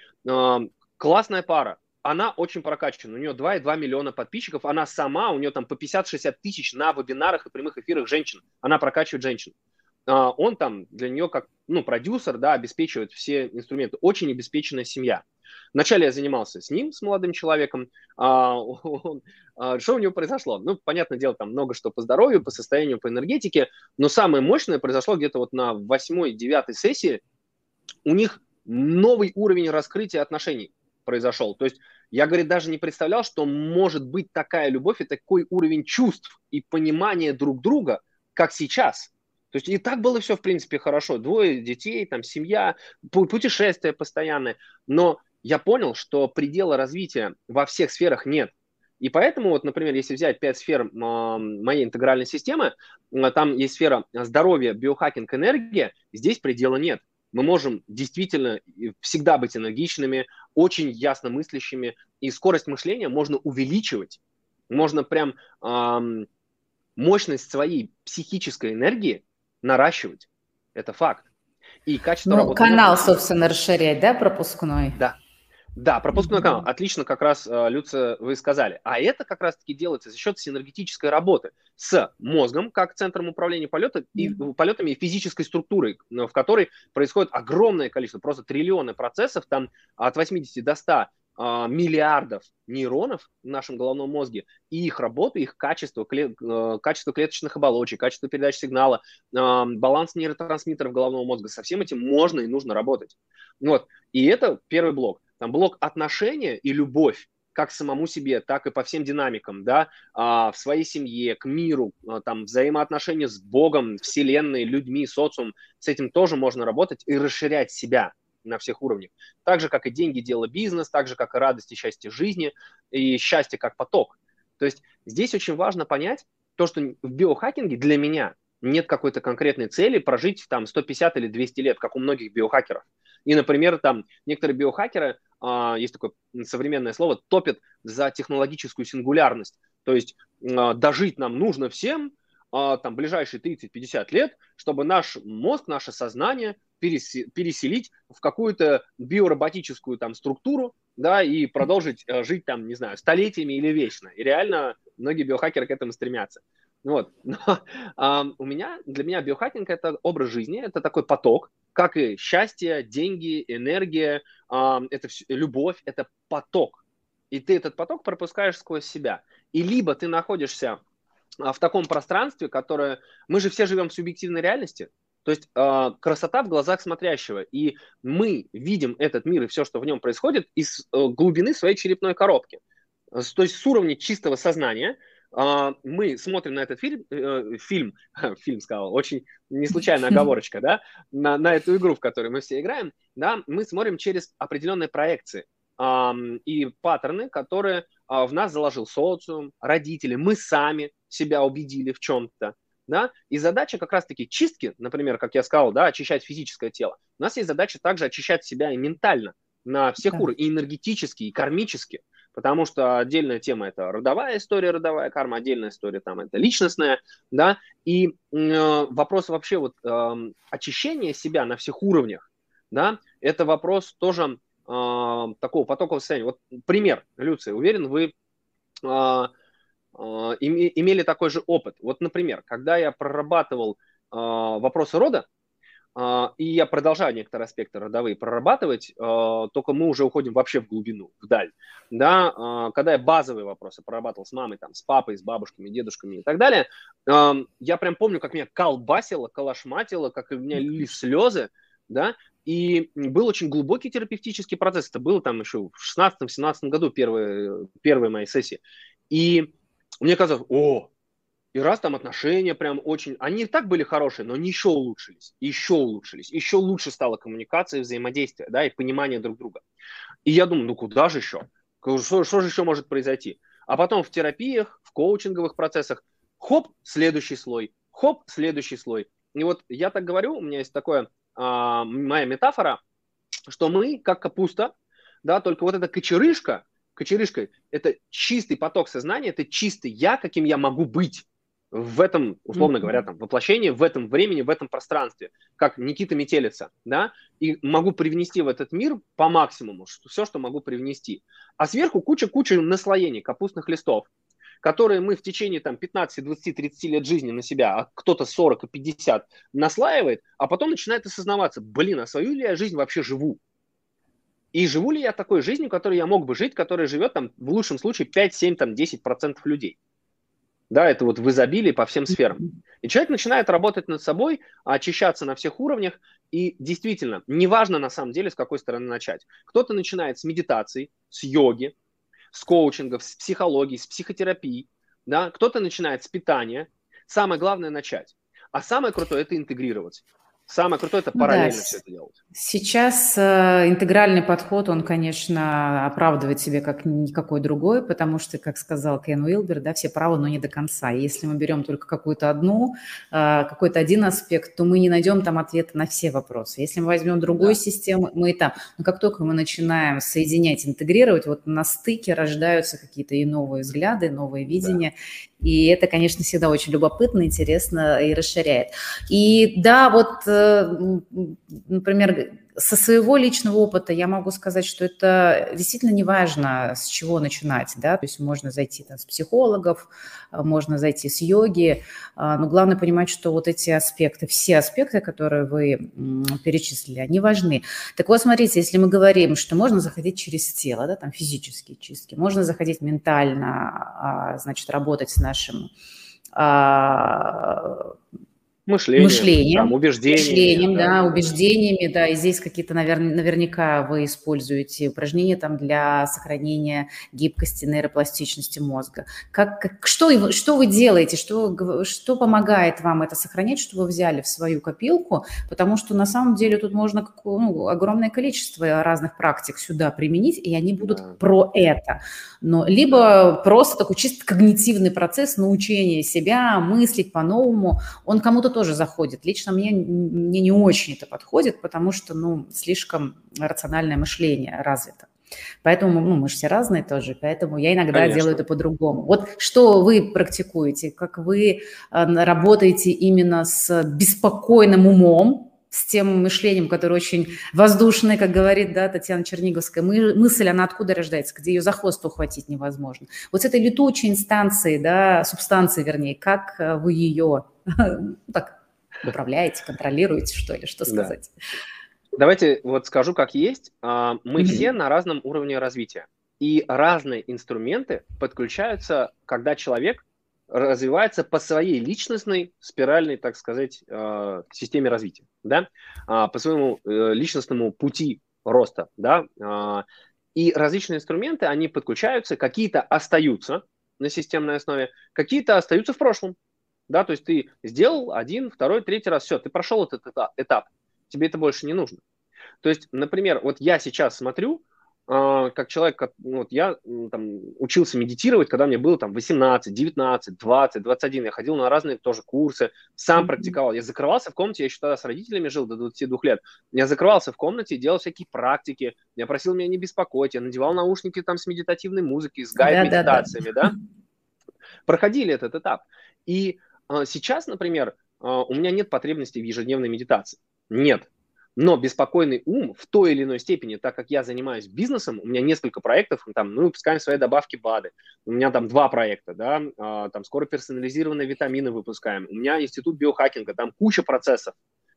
Классная пара. Она очень прокачана. У нее 2,2 миллиона подписчиков. Она сама, у нее там по 50-60 тысяч на вебинарах и прямых эфирах женщин. Она прокачивает женщин. Он там для нее как ну, продюсер, да, обеспечивает все инструменты. Очень обеспеченная семья. Вначале я занимался с ним, с молодым человеком. А, он, а, что у него произошло? Ну, понятное дело, там много что по здоровью, по состоянию, по энергетике, но самое мощное произошло где-то вот на восьмой-девятой сессии. У них новый уровень раскрытия отношений произошел. То есть я, говорит, даже не представлял, что может быть такая любовь и такой уровень чувств и понимания друг друга, как сейчас. То есть и так было все, в принципе, хорошо. Двое детей, там, семья, путешествия постоянные. Но я понял, что предела развития во всех сферах нет. И поэтому, вот, например, если взять пять сфер э, моей интегральной системы, э, там есть сфера здоровья, биохакинг, энергия, здесь предела нет. Мы можем действительно всегда быть энергичными, очень ясно мыслящими, и скорость мышления можно увеличивать. Можно прям э, мощность своей психической энергии наращивать. Это факт. И качество ну, работы... Канал, собственно, расширять, да, пропускной? Да, да, пропускной канал. Отлично, как раз, э, Люция, вы сказали. А это как раз-таки делается за счет синергетической работы с мозгом, как центром управления полета, и, полетами и физической структурой, в которой происходит огромное количество, просто триллионы процессов, там от 80 до 100 а, миллиардов нейронов в нашем головном мозге, и их работа, их качество, кле, э, качество клеточных оболочек, качество передачи сигнала, а, баланс нейротрансмиттеров головного мозга, со всем этим можно и нужно работать. Вот. И это первый блок. Там блок отношения и любовь. как самому себе, так и по всем динамикам, да, а, в своей семье, к миру, а, там, взаимоотношения с Богом, Вселенной, людьми, социумом, с этим тоже можно работать и расширять себя на всех уровнях. Так же, как и деньги, дело бизнес, так же, как и радость и счастье жизни, и счастье как поток. То есть здесь очень важно понять то, что в биохакинге для меня нет какой-то конкретной цели прожить там 150 или 200 лет, как у многих биохакеров. И, например, там некоторые биохакеры, а, есть такое современное слово, топят за технологическую сингулярность. То есть а, дожить нам нужно всем, а, там, ближайшие 30-50 лет, чтобы наш мозг, наше сознание переселить в какую-то биороботическую там структуру, да, и продолжить э, жить там, не знаю, столетиями или вечно. И реально многие биохакеры к этому стремятся. Вот. Но а, у меня, для меня биохакинг – это образ жизни, это такой поток, как и счастье, деньги, энергия, а, это все, любовь, это поток. И ты этот поток пропускаешь сквозь себя. И либо ты находишься а, в таком пространстве, которое... Мы же все живем в субъективной реальности, то есть э, красота в глазах смотрящего. И мы видим этот мир и все, что в нем происходит, из э, глубины своей черепной коробки. То есть с уровня чистого сознания – а, мы смотрим на этот фильм, э, фильм, фильм сказал, очень не случайная оговорочка, да, на, на эту игру, в которой мы все играем, да, мы смотрим через определенные проекции и паттерны, которые а, в нас заложил социум, родители, мы сами себя убедили в чем-то, да, и задача как раз-таки чистки, например, как я сказал, да, очищать физическое тело, у нас есть задача также очищать себя и ментально на всех да. уровнях, и энергетически, и кармически, потому что отдельная тема это родовая история, родовая карма, отдельная история там это личностная, да, и э, вопрос вообще вот э, очищения себя на всех уровнях, да, это вопрос тоже э, такого потокового состояния. Вот пример, Люция, уверен, вы э, имели такой же опыт. Вот, например, когда я прорабатывал э, вопросы рода, а, и я продолжаю некоторые аспекты родовые прорабатывать, только мы уже уходим вообще в глубину, вдаль. Да, когда я базовые вопросы прорабатывал с мамой, там, с папой, с бабушками, дедушками и так далее, я прям помню, как меня колбасило, калашматило, как у меня лились слезы, да, и был очень глубокий терапевтический процесс. Это было там еще в 16-17 году первые, первые мои сессии. И мне казалось, о, и раз там отношения прям очень... Они и так были хорошие, но они еще улучшились, еще улучшились, еще лучше стала коммуникация, взаимодействие, да, и понимание друг друга. И я думаю, ну куда же еще? Что, что же еще может произойти? А потом в терапиях, в коучинговых процессах, хоп, следующий слой, хоп, следующий слой. И вот я так говорю, у меня есть такое, а, моя метафора, что мы, как капуста, да, только вот эта кочерышка, кочерышка – это чистый поток сознания, это чистый я, каким я могу быть в этом, условно говоря, там, воплощении, в этом времени, в этом пространстве, как Никита Метелица, да, и могу привнести в этот мир по максимуму что, все, что могу привнести. А сверху куча-куча наслоений, капустных листов, которые мы в течение там 15, 20, 30 лет жизни на себя, а кто-то 40 и 50 наслаивает, а потом начинает осознаваться, блин, а свою ли я жизнь вообще живу? И живу ли я такой жизнью, которой я мог бы жить, которая живет там в лучшем случае 5, 7, там 10 процентов людей? Да, это вот в изобилии по всем сферам. И человек начинает работать над собой, очищаться на всех уровнях. И действительно, неважно на самом деле, с какой стороны начать. Кто-то начинает с медитации, с йоги, с коучинга, с психологии, с психотерапии. Да? Кто-то начинает с питания. Самое главное начать. А самое крутое – это интегрировать. Самое крутое – это параллельно да. все это делать. Сейчас э, интегральный подход, он, конечно, оправдывает себе как никакой другой, потому что, как сказал Кен Уилбер, да, все правы, но не до конца. Если мы берем только какую-то одну, э, какой-то один аспект, то мы не найдем там ответа на все вопросы. Если мы возьмем другую да. систему, мы и там. Но как только мы начинаем соединять, интегрировать, вот на стыке рождаются какие-то и новые взгляды, новые видения. И это, конечно, всегда очень любопытно, интересно и расширяет. И да, вот, э, например, со своего личного опыта я могу сказать, что это действительно не важно, с чего начинать, да, то есть можно зайти там, с психологов, а, можно зайти с йоги, а, но главное понимать, что вот эти аспекты, все аспекты, которые вы перечислили, они важны. Так вот, смотрите, если мы говорим, что можно заходить через тело, да, там физические чистки, можно заходить ментально, а, значит, работать с нашим Мышлением, мышлением, там, убеждениями, мышлением, да, да, убеждениями, да, и здесь какие-то, наверное, наверняка вы используете упражнения там для сохранения гибкости, нейропластичности мозга. Как, как, что, что вы делаете, что, что помогает вам это сохранять, что вы взяли в свою копилку, потому что на самом деле тут можно ну, огромное количество разных практик сюда применить, и они будут да. про это. Но либо просто такой чисто когнитивный процесс научения себя мыслить по-новому, он кому-то тоже заходит. Лично мне, мне не очень это подходит, потому что, ну, слишком рациональное мышление развито. Поэтому ну, мы же все разные тоже, поэтому я иногда Конечно. делаю это по-другому. Вот что вы практикуете, как вы э, работаете именно с беспокойным умом, с тем мышлением, которое очень воздушное, как говорит да, Татьяна Черниговская. Мы, мысль, она откуда рождается, где ее за хвост ухватить невозможно. Вот с этой летучей инстанцией, да, субстанции, вернее, как э, вы ее так, управляете, контролируете, что ли, что сказать? Да. Давайте вот скажу, как есть. А, мы mm-hmm. все на разном уровне развития. И разные инструменты подключаются, когда человек развивается по своей личностной спиральной, так сказать, э, системе развития, да, а, по своему э, личностному пути роста, да, а, и различные инструменты, они подключаются, какие-то остаются на системной основе, какие-то остаются в прошлом, да, то есть ты сделал один, второй, третий раз, все, ты прошел этот этап, тебе это больше не нужно. То есть, например, вот я сейчас смотрю, а, как человек, ну, вот я там, учился медитировать, когда мне было там 18, 19, 20, 21, я ходил на разные тоже курсы, сам практиковал. Я закрывался в комнате, я еще тогда с родителями жил до 22 лет, я закрывался в комнате, делал всякие практики, я просил меня не беспокоить, я надевал наушники там с медитативной музыкой, с гайд-медитациями, да, да, да. Проходили этот этап. И сейчас, например, а, у меня нет потребности в ежедневной медитации. Нет, но беспокойный ум в той или иной степени, так как я занимаюсь бизнесом, у меня несколько проектов, там, мы выпускаем свои добавки БАДы, у меня там два проекта, да, а, там скоро персонализированные витамины выпускаем, у меня институт биохакинга, там куча процессов,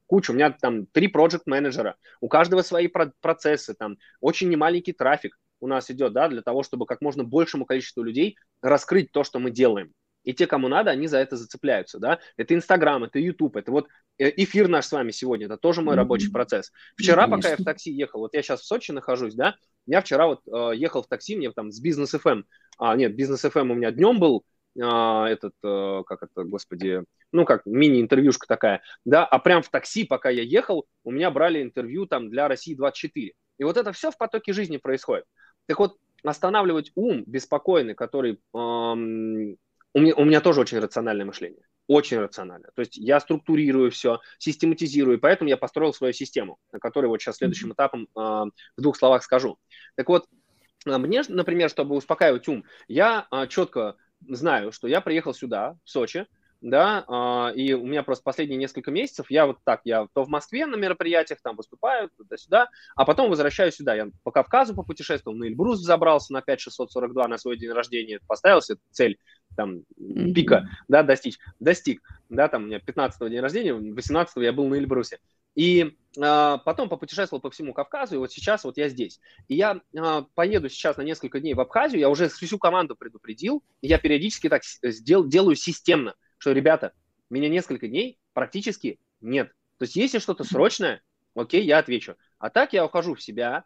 куча, у меня там три проект менеджера. У каждого свои процессы, там очень немаленький трафик у нас идет, да, для того, чтобы как можно большему количеству людей раскрыть то, что мы делаем. И те, кому надо, они за это зацепляются, да. Это Инстаграм, это Ютуб, это вот э, эфир наш с вами сегодня, это тоже мой рабочий процесс. Вчера, Конечно. пока я в такси ехал, вот я сейчас в Сочи нахожусь, да, я вчера вот э, ехал в такси, мне там с Бизнес FM, эм, а, нет, Бизнес FM эм у меня днем был, а, этот, э, как это, господи, ну, как мини-интервьюшка такая, да, а прям в такси, пока я ехал, у меня брали интервью там для России 24. И вот это все в потоке жизни происходит. Так вот, останавливать ум беспокойный, который эм, у меня, у меня тоже очень рациональное мышление. Очень рационально. То есть я структурирую все, систематизирую, поэтому я построил свою систему, на которой вот сейчас следующим этапом э, в двух словах скажу. Так вот, а, мне, например, чтобы успокаивать ум, я э, четко знаю, что я приехал сюда, в Сочи, да, а, и у меня просто последние несколько месяцев, я вот так, я то в Москве на мероприятиях там выступаю, туда-сюда, а потом возвращаюсь сюда, я по Кавказу попутешествовал, на Эльбрус забрался на 5642 на свой день рождения, поставил себе цель там пика, да, достичь, достиг, да, там у меня 15 день рождения, 18 я был на Эльбрусе, и э, потом попутешествовал по всему Кавказу, и вот сейчас вот я здесь. И я э, поеду сейчас на несколько дней в Абхазию, я уже всю команду предупредил, я периодически так сдел, делаю системно что, ребята, меня несколько дней практически нет. То есть, если что-то срочное, окей, я отвечу. А так я ухожу в себя,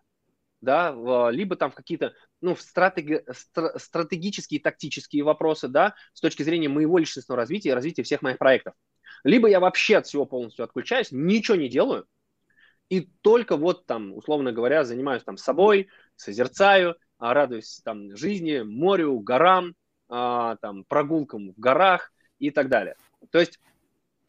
да, либо там в какие-то, ну, в стратеги, стратегические, тактические вопросы, да, с точки зрения моего личностного развития и развития всех моих проектов. Либо я вообще от всего полностью отключаюсь, ничего не делаю, и только вот там, условно говоря, занимаюсь там собой, созерцаю, а, радуюсь там жизни, морю, горам, а, там, прогулкам в горах, и так далее. То есть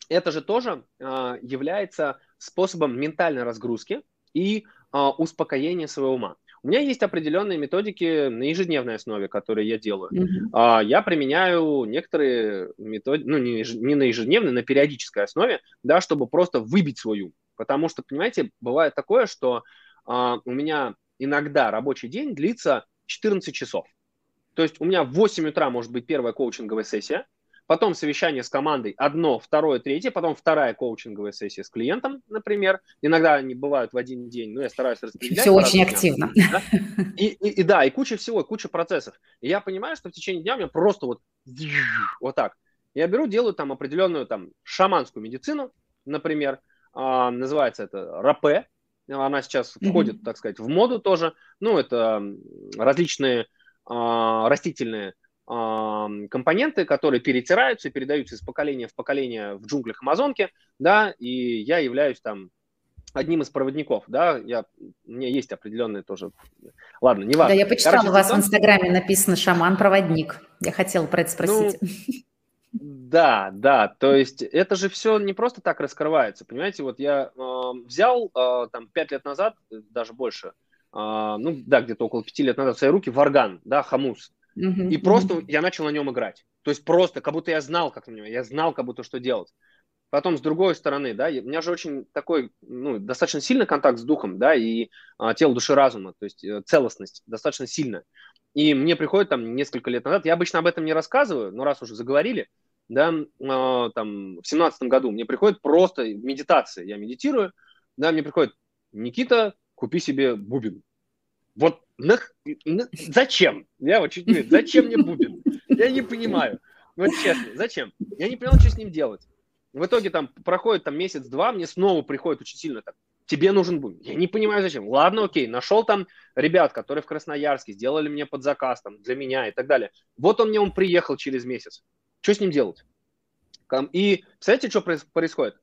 это же тоже э, является способом ментальной разгрузки и э, успокоения своего ума. У меня есть определенные методики на ежедневной основе, которые я делаю. Mm-hmm. Я применяю некоторые методики, ну, не, не на ежедневной, на периодической основе, да, чтобы просто выбить свою. Потому что, понимаете, бывает такое, что а, у меня иногда рабочий день длится 14 часов. То есть у меня в 8 утра может быть первая коучинговая сессия, потом совещание с командой, одно, второе, третье, потом вторая коучинговая сессия с клиентом, например. Иногда они бывают в один день, но я стараюсь распределять. Все очень активно. Да? И, и, и да, и куча всего, куча процессов. И я понимаю, что в течение дня у меня просто вот вот так. Я беру, делаю там определенную там шаманскую медицину, например, а, называется это рапе, она сейчас входит, mm-hmm. так сказать, в моду тоже. Ну, это различные а, растительные компоненты, которые перетираются и передаются из поколения в поколение в джунглях Амазонки, да, и я являюсь там одним из проводников, да, я, у меня есть определенные тоже, ладно, не важно. Да, я почитала, Короче, у вас в Инстаграме написано «шаман-проводник», я хотела про это спросить. Ну, да, да, то есть это же все не просто так раскрывается, понимаете, вот я э, взял э, там пять лет назад, даже больше, э, ну да, где-то около пяти лет назад в свои руки варган, да, хамус, mm-hmm. и просто mm-hmm. я начал на нем играть, то есть просто, как будто я знал, как на нем, я знал, как будто что делать. Потом, с другой стороны, да, у меня же очень такой, ну, достаточно сильный контакт с духом, да, и а, тело, души, разума, то есть э, целостность достаточно сильная. И мне приходит там несколько лет назад, я обычно об этом не рассказываю, но раз уже заговорили, да, э, там, в семнадцатом году мне приходит просто медитация, я медитирую, да, мне приходит, Никита, купи себе бубен. Вот нах, нах, зачем? Я вот чуть не зачем мне бубен? Я не понимаю. Вот честно, зачем? Я не понял, что с ним делать. В итоге там проходит там месяц-два, мне снова приходит очень сильно так, тебе нужен бубен. Я не понимаю, зачем. Ладно, окей, нашел там ребят, которые в Красноярске сделали мне под заказ там для меня и так далее. Вот он мне, он приехал через месяц. Что с ним делать? И, знаете, что происходит?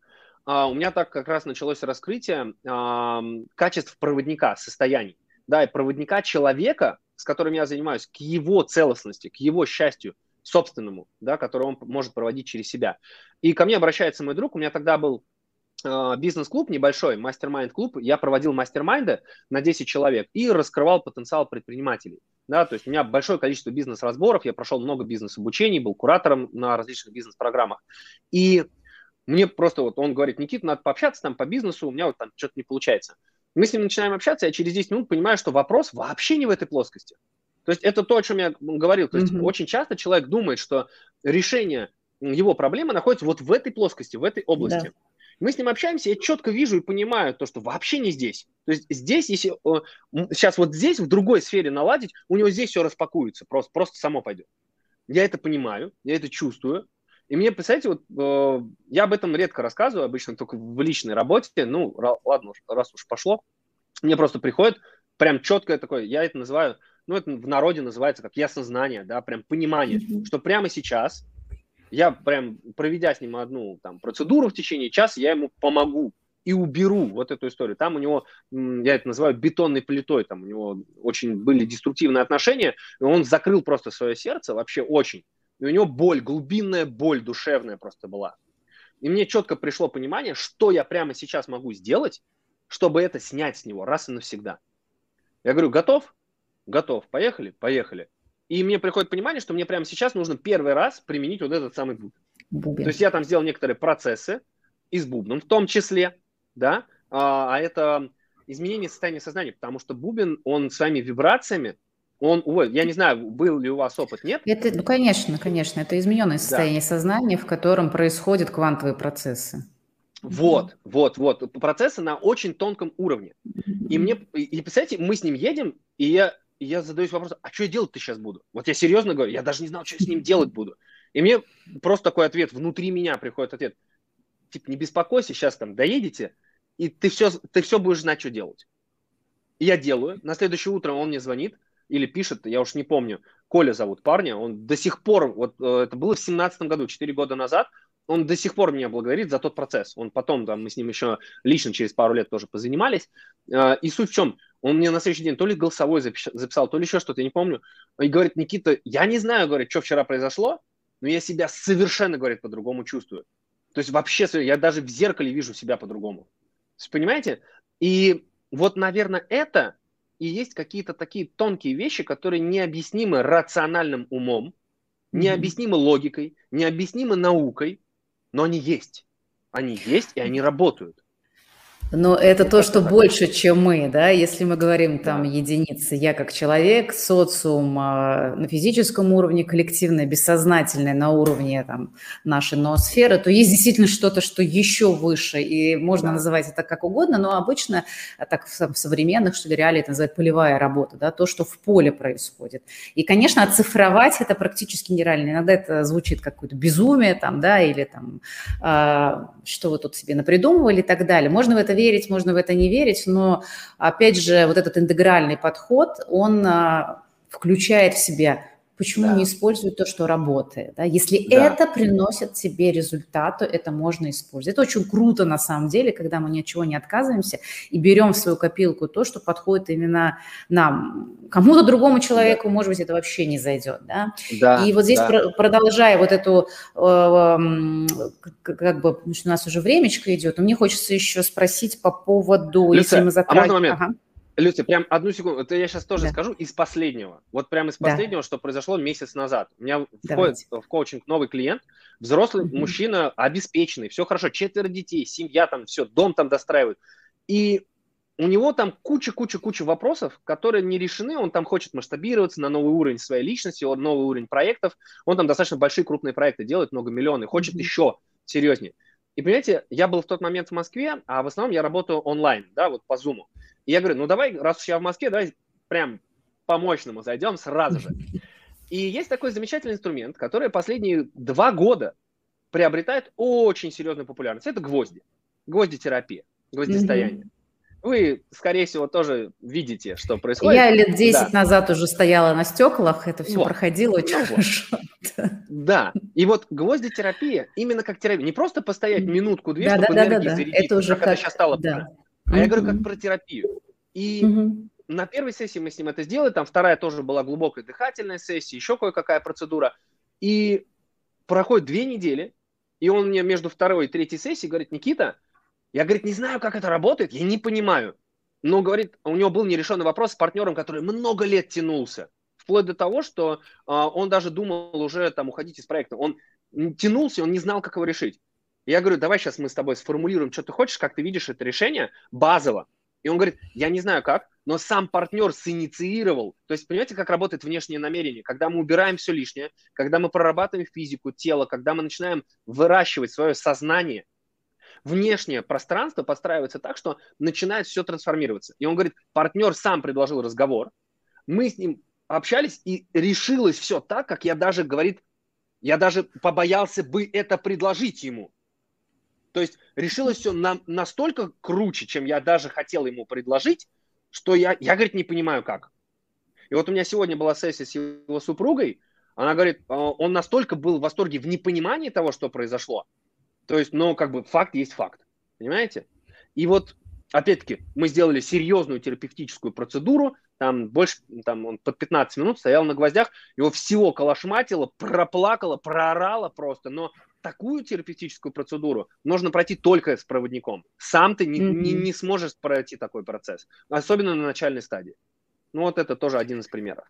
Uh, у меня так как раз началось раскрытие uh, качеств проводника, состояний, да, и проводника человека, с которым я занимаюсь, к его целостности, к его счастью собственному, да, который он может проводить через себя. И ко мне обращается мой друг, у меня тогда был uh, бизнес-клуб небольшой, мастер-майнд-клуб, я проводил мастер-майнды на 10 человек и раскрывал потенциал предпринимателей. Да, то есть у меня большое количество бизнес-разборов, я прошел много бизнес-обучений, был куратором на различных бизнес-программах. И мне просто вот он говорит, Никит, надо пообщаться там по бизнесу, у меня вот там что-то не получается. Мы с ним начинаем общаться, я через 10 минут понимаю, что вопрос вообще не в этой плоскости. То есть это то, о чем я говорил. То есть mm-hmm. очень часто человек думает, что решение его проблемы находится вот в этой плоскости, в этой области. Да. Мы с ним общаемся, я четко вижу и понимаю то, что вообще не здесь. То есть здесь, если сейчас вот здесь, в другой сфере наладить, у него здесь все распакуется, просто, просто само пойдет. Я это понимаю, я это чувствую. И мне, представляете, вот э, я об этом редко рассказываю, обычно только в личной работе. Ну, ладно, раз уж пошло. Мне просто приходит прям четкое такое, я это называю, ну, это в народе называется как яснознание, да, прям понимание, mm-hmm. что прямо сейчас я прям, проведя с ним одну там, процедуру в течение часа, я ему помогу и уберу вот эту историю. Там у него, я это называю бетонной плитой, там у него очень были деструктивные отношения, и он закрыл просто свое сердце, вообще очень. И у него боль, глубинная боль душевная просто была. И мне четко пришло понимание, что я прямо сейчас могу сделать, чтобы это снять с него раз и навсегда. Я говорю, готов? Готов. Поехали? Поехали. И мне приходит понимание, что мне прямо сейчас нужно первый раз применить вот этот самый бубен. бубен. То есть я там сделал некоторые процессы и с бубном в том числе, да, а, а это изменение состояния сознания, потому что бубен, он своими вибрациями, он, я не знаю, был ли у вас опыт, нет? Это, ну, конечно, конечно, это измененное состояние да. сознания, в котором происходят квантовые процессы. Вот, вот, вот. Процессы на очень тонком уровне. И мне, и представляете, мы с ним едем, и я я задаюсь вопросом, а что я делать-то сейчас буду? Вот я серьезно говорю, я даже не знал, что с ним делать буду. И мне просто такой ответ, внутри меня приходит ответ, типа, не беспокойся, сейчас там доедете, и ты все, ты все будешь знать, что делать. И я делаю. На следующее утро он мне звонит или пишет, я уж не помню, Коля зовут парня, он до сих пор, вот э, это было в семнадцатом году, 4 года назад, он до сих пор меня благодарит за тот процесс. Он потом, там, мы с ним еще лично через пару лет тоже позанимались. Э, и суть в чем? Он мне на следующий день то ли голосовой записал, то ли еще что-то, я не помню. И говорит, Никита, я не знаю, говорит, что вчера произошло, но я себя совершенно, говорит, по-другому чувствую. То есть вообще, я даже в зеркале вижу себя по-другому. Понимаете? И вот, наверное, это и есть какие-то такие тонкие вещи, которые необъяснимы рациональным умом, необъяснимы логикой, необъяснимы наукой, но они есть. Они есть, и они работают. Но это то, что больше, чем мы, да, если мы говорим там единицы, я как человек, социум э, на физическом уровне, коллективное, бессознательное на уровне там нашей ноосферы, то есть действительно что-то, что еще выше, и можно да. называть это как угодно, но обычно так в современных, что ли, реалиях это называют полевая работа, да, то, что в поле происходит. И, конечно, оцифровать это практически нереально. Иногда это звучит как какое-то безумие там, да, или там, э, что вы тут себе напридумывали и так далее. Можно в это верить, можно в это не верить, но, опять же, вот этот интегральный подход, он э, включает в себя Почему да. не использовать то, что работает? Да? Если да. это приносит тебе результат, то это можно использовать. Это очень круто на самом деле, когда мы ни от чего не отказываемся и берем в свою копилку то, что подходит именно нам. Кому-то другому человеку, да. может быть, это вообще не зайдет. Да? Да, и вот здесь, да. продолжая вот эту, э, как бы, потому что у нас уже времечко идет, но мне хочется еще спросить по поводу... Люция, если мы затрагиваем... а можно момент? Ага. Люся, прям одну секунду, это я сейчас тоже да. скажу из последнего. Вот прям из последнего, да. что произошло месяц назад. У меня входит в коучинг новый клиент, взрослый mm-hmm. мужчина, обеспеченный, все хорошо, четверо детей, семья там, все, дом там достраивают. И у него там куча-куча-куча вопросов, которые не решены. Он там хочет масштабироваться на новый уровень своей личности, он новый уровень проектов. Он там достаточно большие крупные проекты делает, много миллионов, хочет mm-hmm. еще серьезнее. И понимаете, я был в тот момент в Москве, а в основном я работаю онлайн, да, вот по Zoom. И я говорю, ну давай, раз уж я в Москве, давай прям по мощному зайдем сразу же. И есть такой замечательный инструмент, который последние два года приобретает очень серьезную популярность. Это гвозди. Гвоздитерапия, гвоздистояние. Mm-hmm. Вы, скорее всего, тоже видите, что происходит. Я лет 10 да. назад уже стояла на стеклах, это все вот. проходило очень ну, хорошо. Вот. Да, и вот гвоздитерапия, именно как терапия, не просто постоять минутку-две, да, чтобы да, да, да, да. это уже как, как это сейчас стало да. А я говорю, как про терапию. И на первой сессии мы с ним это сделали, там вторая тоже была глубокая дыхательная сессия, еще кое-какая процедура. И проходит две недели, и он мне между второй и третьей сессией говорит, Никита, я, говорит, не знаю, как это работает, я не понимаю. Но, говорит, у него был нерешенный вопрос с партнером, который много лет тянулся. Вплоть до того, что э, он даже думал уже там уходить из проекта. Он тянулся, он не знал, как его решить. Я говорю, давай сейчас мы с тобой сформулируем, что ты хочешь, как ты видишь это решение базово. И он говорит, я не знаю как, но сам партнер синициировал. То есть, понимаете, как работает внешнее намерение? Когда мы убираем все лишнее, когда мы прорабатываем физику, тело, когда мы начинаем выращивать свое сознание, внешнее пространство подстраивается так, что начинает все трансформироваться. И он говорит, партнер сам предложил разговор, мы с ним общались, и решилось все так, как я даже, говорит, я даже побоялся бы это предложить ему. То есть решилось все на, настолько круче, чем я даже хотел ему предложить, что я, я, говорит, не понимаю как. И вот у меня сегодня была сессия с его супругой, она говорит, а, он настолько был в восторге в непонимании того, что произошло. То есть, ну, как бы факт есть факт. Понимаете? И вот, опять-таки, мы сделали серьезную терапевтическую процедуру, там больше, там он под 15 минут стоял на гвоздях, его всего колошматило, проплакало, проорало просто, но такую терапевтическую процедуру нужно пройти только с проводником. Сам ты не, mm-hmm. не, не сможешь пройти такой процесс, особенно на начальной стадии. Ну вот это тоже один из примеров.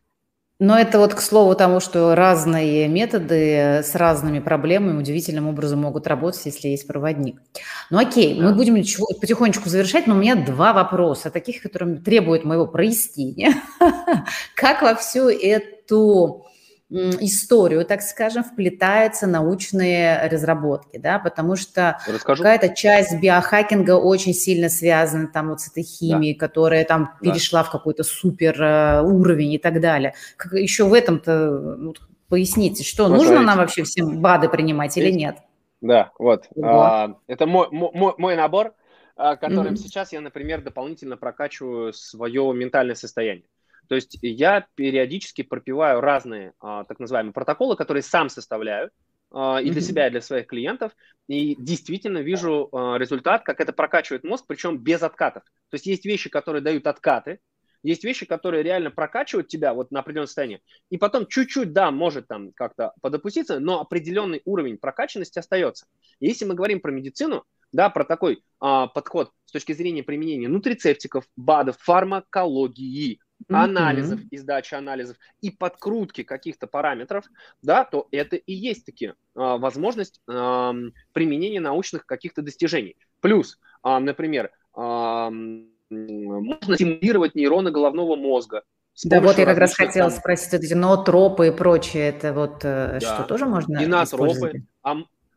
Но это вот к слову тому, что разные методы с разными проблемами удивительным образом могут работать, если есть проводник. Ну окей, да. мы будем потихонечку завершать, но у меня два вопроса, таких, которые требуют моего прояснения. Как во всю эту историю, так скажем, вплетаются научные разработки, да, потому что какая-то часть биохакинга очень сильно связана там вот с этой химией, да. которая там да. перешла в какой-то супер э, уровень и так далее. Как еще в этом-то ну, поясните, что вот нужно нам вообще всем БАДы принимать или нет? Да, вот. А, это мой, мой, мой набор, а, которым mm-hmm. сейчас я, например, дополнительно прокачиваю свое ментальное состояние. То есть я периодически пропиваю разные а, так называемые протоколы, которые сам составляю, а, и для себя, и для своих клиентов, и действительно вижу а, результат, как это прокачивает мозг, причем без откатов. То есть есть вещи, которые дают откаты, есть вещи, которые реально прокачивают тебя вот на определенное состояние, и потом чуть-чуть, да, может там как-то подопуститься, но определенный уровень прокачанности остается. Если мы говорим про медицину, да, про такой а, подход с точки зрения применения нутрицептиков, БАДов, фармакологии, анализов mm-hmm. и сдачи анализов и подкрутки каких-то параметров, да, то это и есть таки э, возможность э, применения научных каких-то достижений. Плюс, э, например, можно стимулировать нейроны головного мозга. Да, вот я как раз хотела там... спросить, эти ноотропы и прочее, это вот э, да. что тоже можно И ноотропы, а,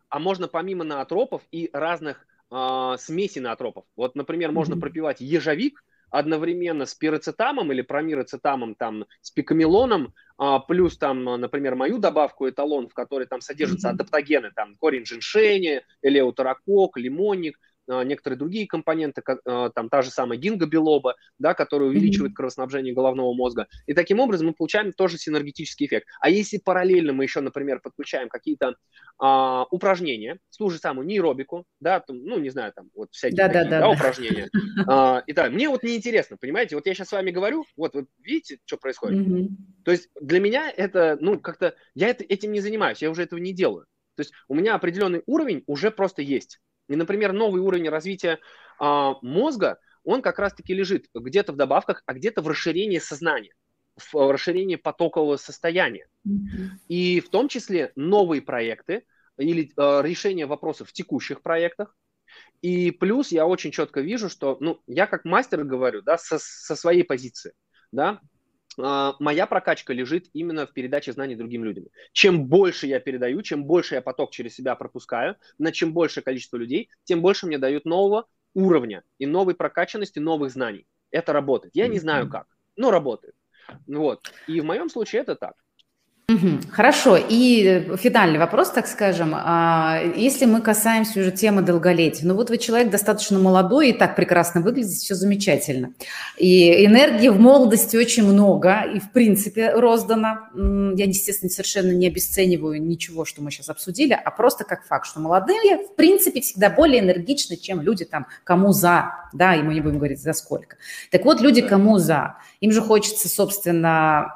а можно помимо ноотропов и разных э, смесей ноотропов. Вот, например, можно mm-hmm. пропивать ежовик, одновременно с пироцетамом или промироцетамом, там, с пикамелоном, а, плюс там, например, мою добавку эталон, в которой там содержатся адаптогены, там, корень женьшеня, элеутерокок, лимонник, некоторые другие компоненты, а, там та же самая гингобилоба, да, которая увеличивает кровоснабжение головного мозга. И таким образом мы получаем тоже синергетический эффект. А если параллельно мы еще, например, подключаем какие-то а, упражнения, ту же самую нейробику, да, там, ну, не знаю, там вот всякие да, такие, да, да, да, упражнения. А, и мне вот неинтересно, понимаете, вот я сейчас с вами говорю, вот вы видите, что происходит? Mm-hmm. То есть для меня это, ну, как-то, я это, этим не занимаюсь, я уже этого не делаю. То есть у меня определенный уровень уже просто есть. И, например, новый уровень развития а, мозга, он как раз-таки лежит где-то в добавках, а где-то в расширении сознания, в расширении потокового состояния. Mm-hmm. И в том числе новые проекты или а, решение вопросов в текущих проектах. И плюс я очень четко вижу, что, ну, я как мастер говорю, да, со, со своей позиции, да, моя прокачка лежит именно в передаче знаний другим людям. Чем больше я передаю, чем больше я поток через себя пропускаю, на чем большее количество людей, тем больше мне дают нового уровня и новой прокачанности, новых знаний. Это работает. Я не знаю как, но работает. Вот. И в моем случае это так. Хорошо. И финальный вопрос, так скажем. А, если мы касаемся уже темы долголетия, ну вот вы человек достаточно молодой и так прекрасно выглядите, все замечательно. И энергии в молодости очень много и в принципе роздано. Я, естественно, совершенно не обесцениваю ничего, что мы сейчас обсудили, а просто как факт, что молодые в принципе всегда более энергичны, чем люди там, кому за, да, и мы не будем говорить за сколько. Так вот, люди кому за. Им же хочется, собственно,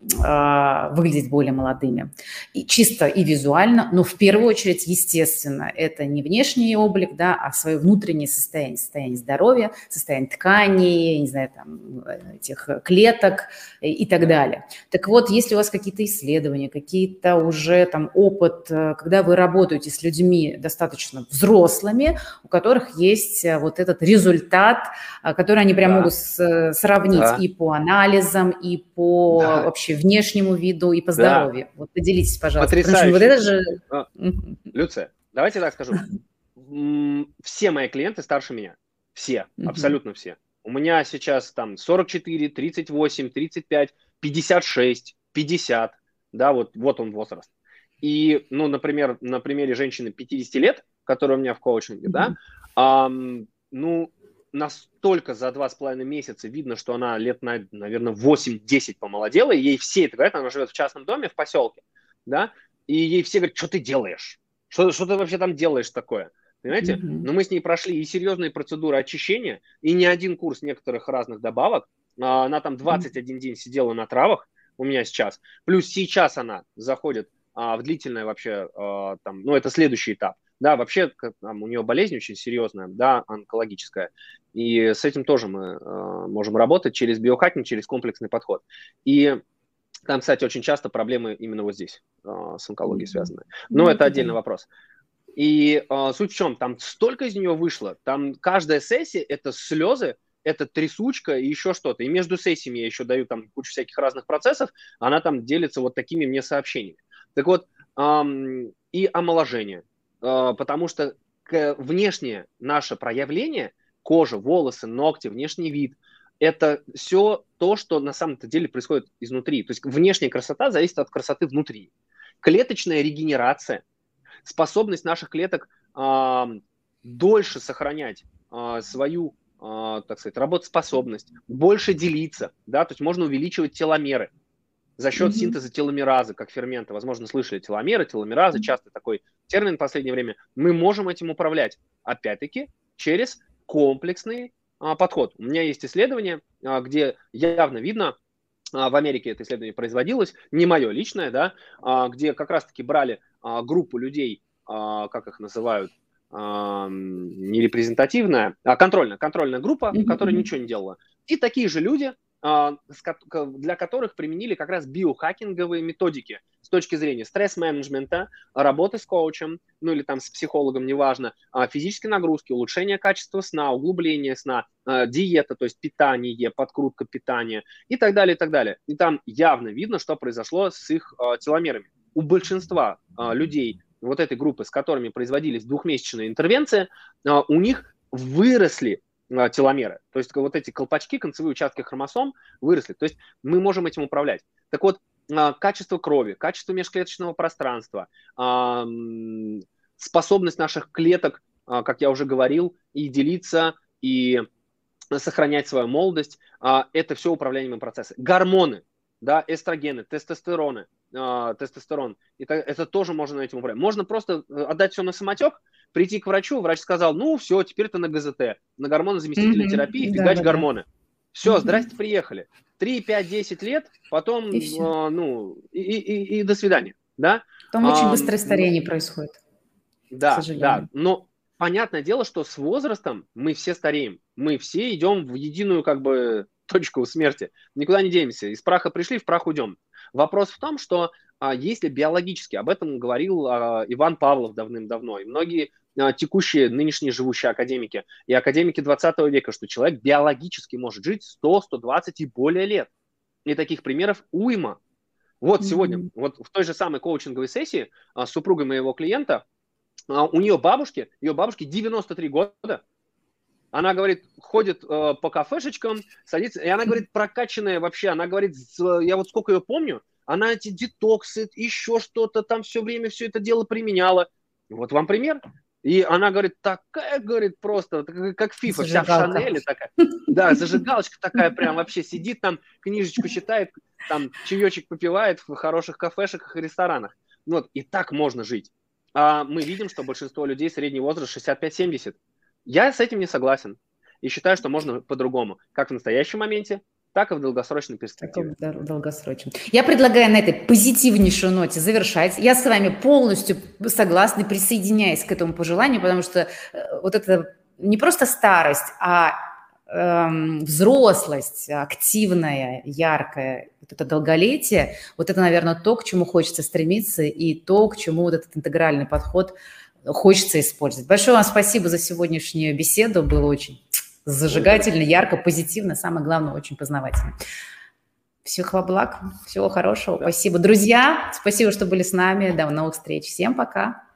выглядеть более молодыми. И чисто и визуально, но в первую очередь, естественно, это не внешний облик, да, а свое внутреннее состояние, состояние здоровья, состояние тканей, не знаю, там, этих клеток и так далее. Так вот, если у вас какие-то исследования, какие-то уже там опыт, э, когда вы работаете с людьми достаточно взрослыми, у которых есть э, вот этот результат, э, который они прям да. могут сравнить да. и по анализам, и по да. вообще вообще внешнему виду и по здоровью? Да. Вот поделитесь, пожалуйста. Потрясающе. вот это же... А, Люция, давайте так скажу. Все мои клиенты старше меня. Все, абсолютно все. У меня сейчас там 44, 38, 35, 56, 50. Да, вот, вот он возраст. И, ну, например, на примере женщины 50 лет, которая у меня в коучинге, да, эм, ну, настолько за два с половиной месяца видно, что она лет, на, наверное, 8-10 помолодела, и ей все это говорят, она живет в частном доме в поселке, да, и ей все говорят, что ты делаешь? Что, что ты вообще там делаешь такое? Понимаете? Mm-hmm. Но мы с ней прошли и серьезные процедуры очищения, и не один курс некоторых разных добавок. А, она там 21 mm-hmm. день сидела на травах у меня сейчас. Плюс сейчас она заходит а, в длительное вообще, а, там, ну, это следующий этап. Да, вообще там, у нее болезнь очень серьезная, да, онкологическая. И с этим тоже мы э, можем работать через биохакинг, через комплексный подход. И там, кстати, очень часто проблемы именно вот здесь э, с онкологией связаны. Но ну, это отдельный вопрос. И э, суть в чем? Там столько из нее вышло. Там каждая сессия – это слезы, это трясучка и еще что-то. И между сессиями я еще даю там кучу всяких разных процессов. Она там делится вот такими мне сообщениями. Так вот, эм, и омоложение. А, потому что внешнее наше проявление, кожа, волосы, ногти, внешний вид, это все то, что на самом-то деле происходит изнутри. То есть внешняя красота зависит от красоты внутри. Клеточная регенерация, способность наших клеток э, дольше сохранять э, свою, э, так сказать, работоспособность, больше делиться, да, то есть можно увеличивать теломеры за счет mm-hmm. синтеза теломеразы, как фермента. Возможно, слышали теломеры, теломеразы, часто такой термин в последнее время. Мы можем этим управлять, опять-таки, через комплексный а, подход. У меня есть исследование, а, где явно видно, а, в Америке это исследование производилось, не мое личное, да, а, где как раз-таки брали а, группу людей, а, как их называют, а, не репрезентативная, а контрольная, контрольная группа, mm-hmm. которая ничего не делала. И такие же люди для которых применили как раз биохакинговые методики с точки зрения стресс-менеджмента, работы с коучем, ну или там с психологом, неважно, а, физические нагрузки, улучшение качества сна, углубление сна, а, диета, то есть питание, подкрутка питания и так далее, и так далее. И там явно видно, что произошло с их а, теломерами. У большинства людей вот этой группы, с которыми производились двухмесячные интервенции, у них выросли теломеры. То есть вот эти колпачки, концевые участки хромосом выросли. То есть мы можем этим управлять. Так вот, а, качество крови, качество межклеточного пространства, способность наших клеток, как я уже говорил, и делиться, и сохранять свою молодость, это все управляемые процессы. Гормоны, да, эстрогены, тестостероны, тестостерон, это, это тоже можно этим управлять. Можно просто э, отдать все на самотек, прийти к врачу, врач сказал, ну все, теперь ты на ГЗТ, на гормонозаместительной mm-hmm. терапии, фигач да, гормоны. Да. Все, mm-hmm. здрасте, приехали. 3, 5, 10 лет, потом, и э, ну, и, и, и до свидания, да? Там а, очень быстрое старение происходит. Да, да, но понятное дело, что с возрастом мы все стареем, мы все идем в единую как бы точку смерти, никуда не денемся, из праха пришли, в прах уйдем. Вопрос в том, что а, если биологически, об этом говорил а, Иван Павлов давным-давно, и многие а, текущие, нынешние живущие академики и академики 20 века, что человек биологически может жить 100, 120 и более лет. И таких примеров уйма. Вот mm-hmm. сегодня, вот в той же самой коучинговой сессии а, с супругой моего клиента, а, у нее бабушки, ее бабушке 93 года, она говорит, ходит э, по кафешечкам, садится, и она говорит, прокачанная вообще, она говорит, я вот сколько ее помню, она эти детоксы, еще что-то там все время все это дело применяла. Вот вам пример. И она говорит, такая, говорит, просто, как фифа, вся в Шанеле такая. Да, зажигалочка такая прям вообще сидит там, книжечку читает, там чаечек попивает в хороших кафешах и ресторанах. Вот, и так можно жить. А мы видим, что большинство людей средний возраст 65-70. Я с этим не согласен. И считаю, что можно по-другому. Как в настоящем моменте, так и в долгосрочной перспективе. Так в долгосрочном. Я предлагаю на этой позитивнейшей ноте завершать. Я с вами полностью согласна, присоединяюсь к этому пожеланию, потому что э, вот это не просто старость, а эм, взрослость, активная, яркая, вот это долголетие, вот это, наверное, то, к чему хочется стремиться, и то, к чему вот этот интегральный подход хочется использовать. Большое вам спасибо за сегодняшнюю беседу, было очень зажигательно, ярко, позитивно, самое главное, очень познавательно. Всех во благ, всего хорошего, да. спасибо. Друзья, спасибо, что были с нами, до новых встреч. Всем пока.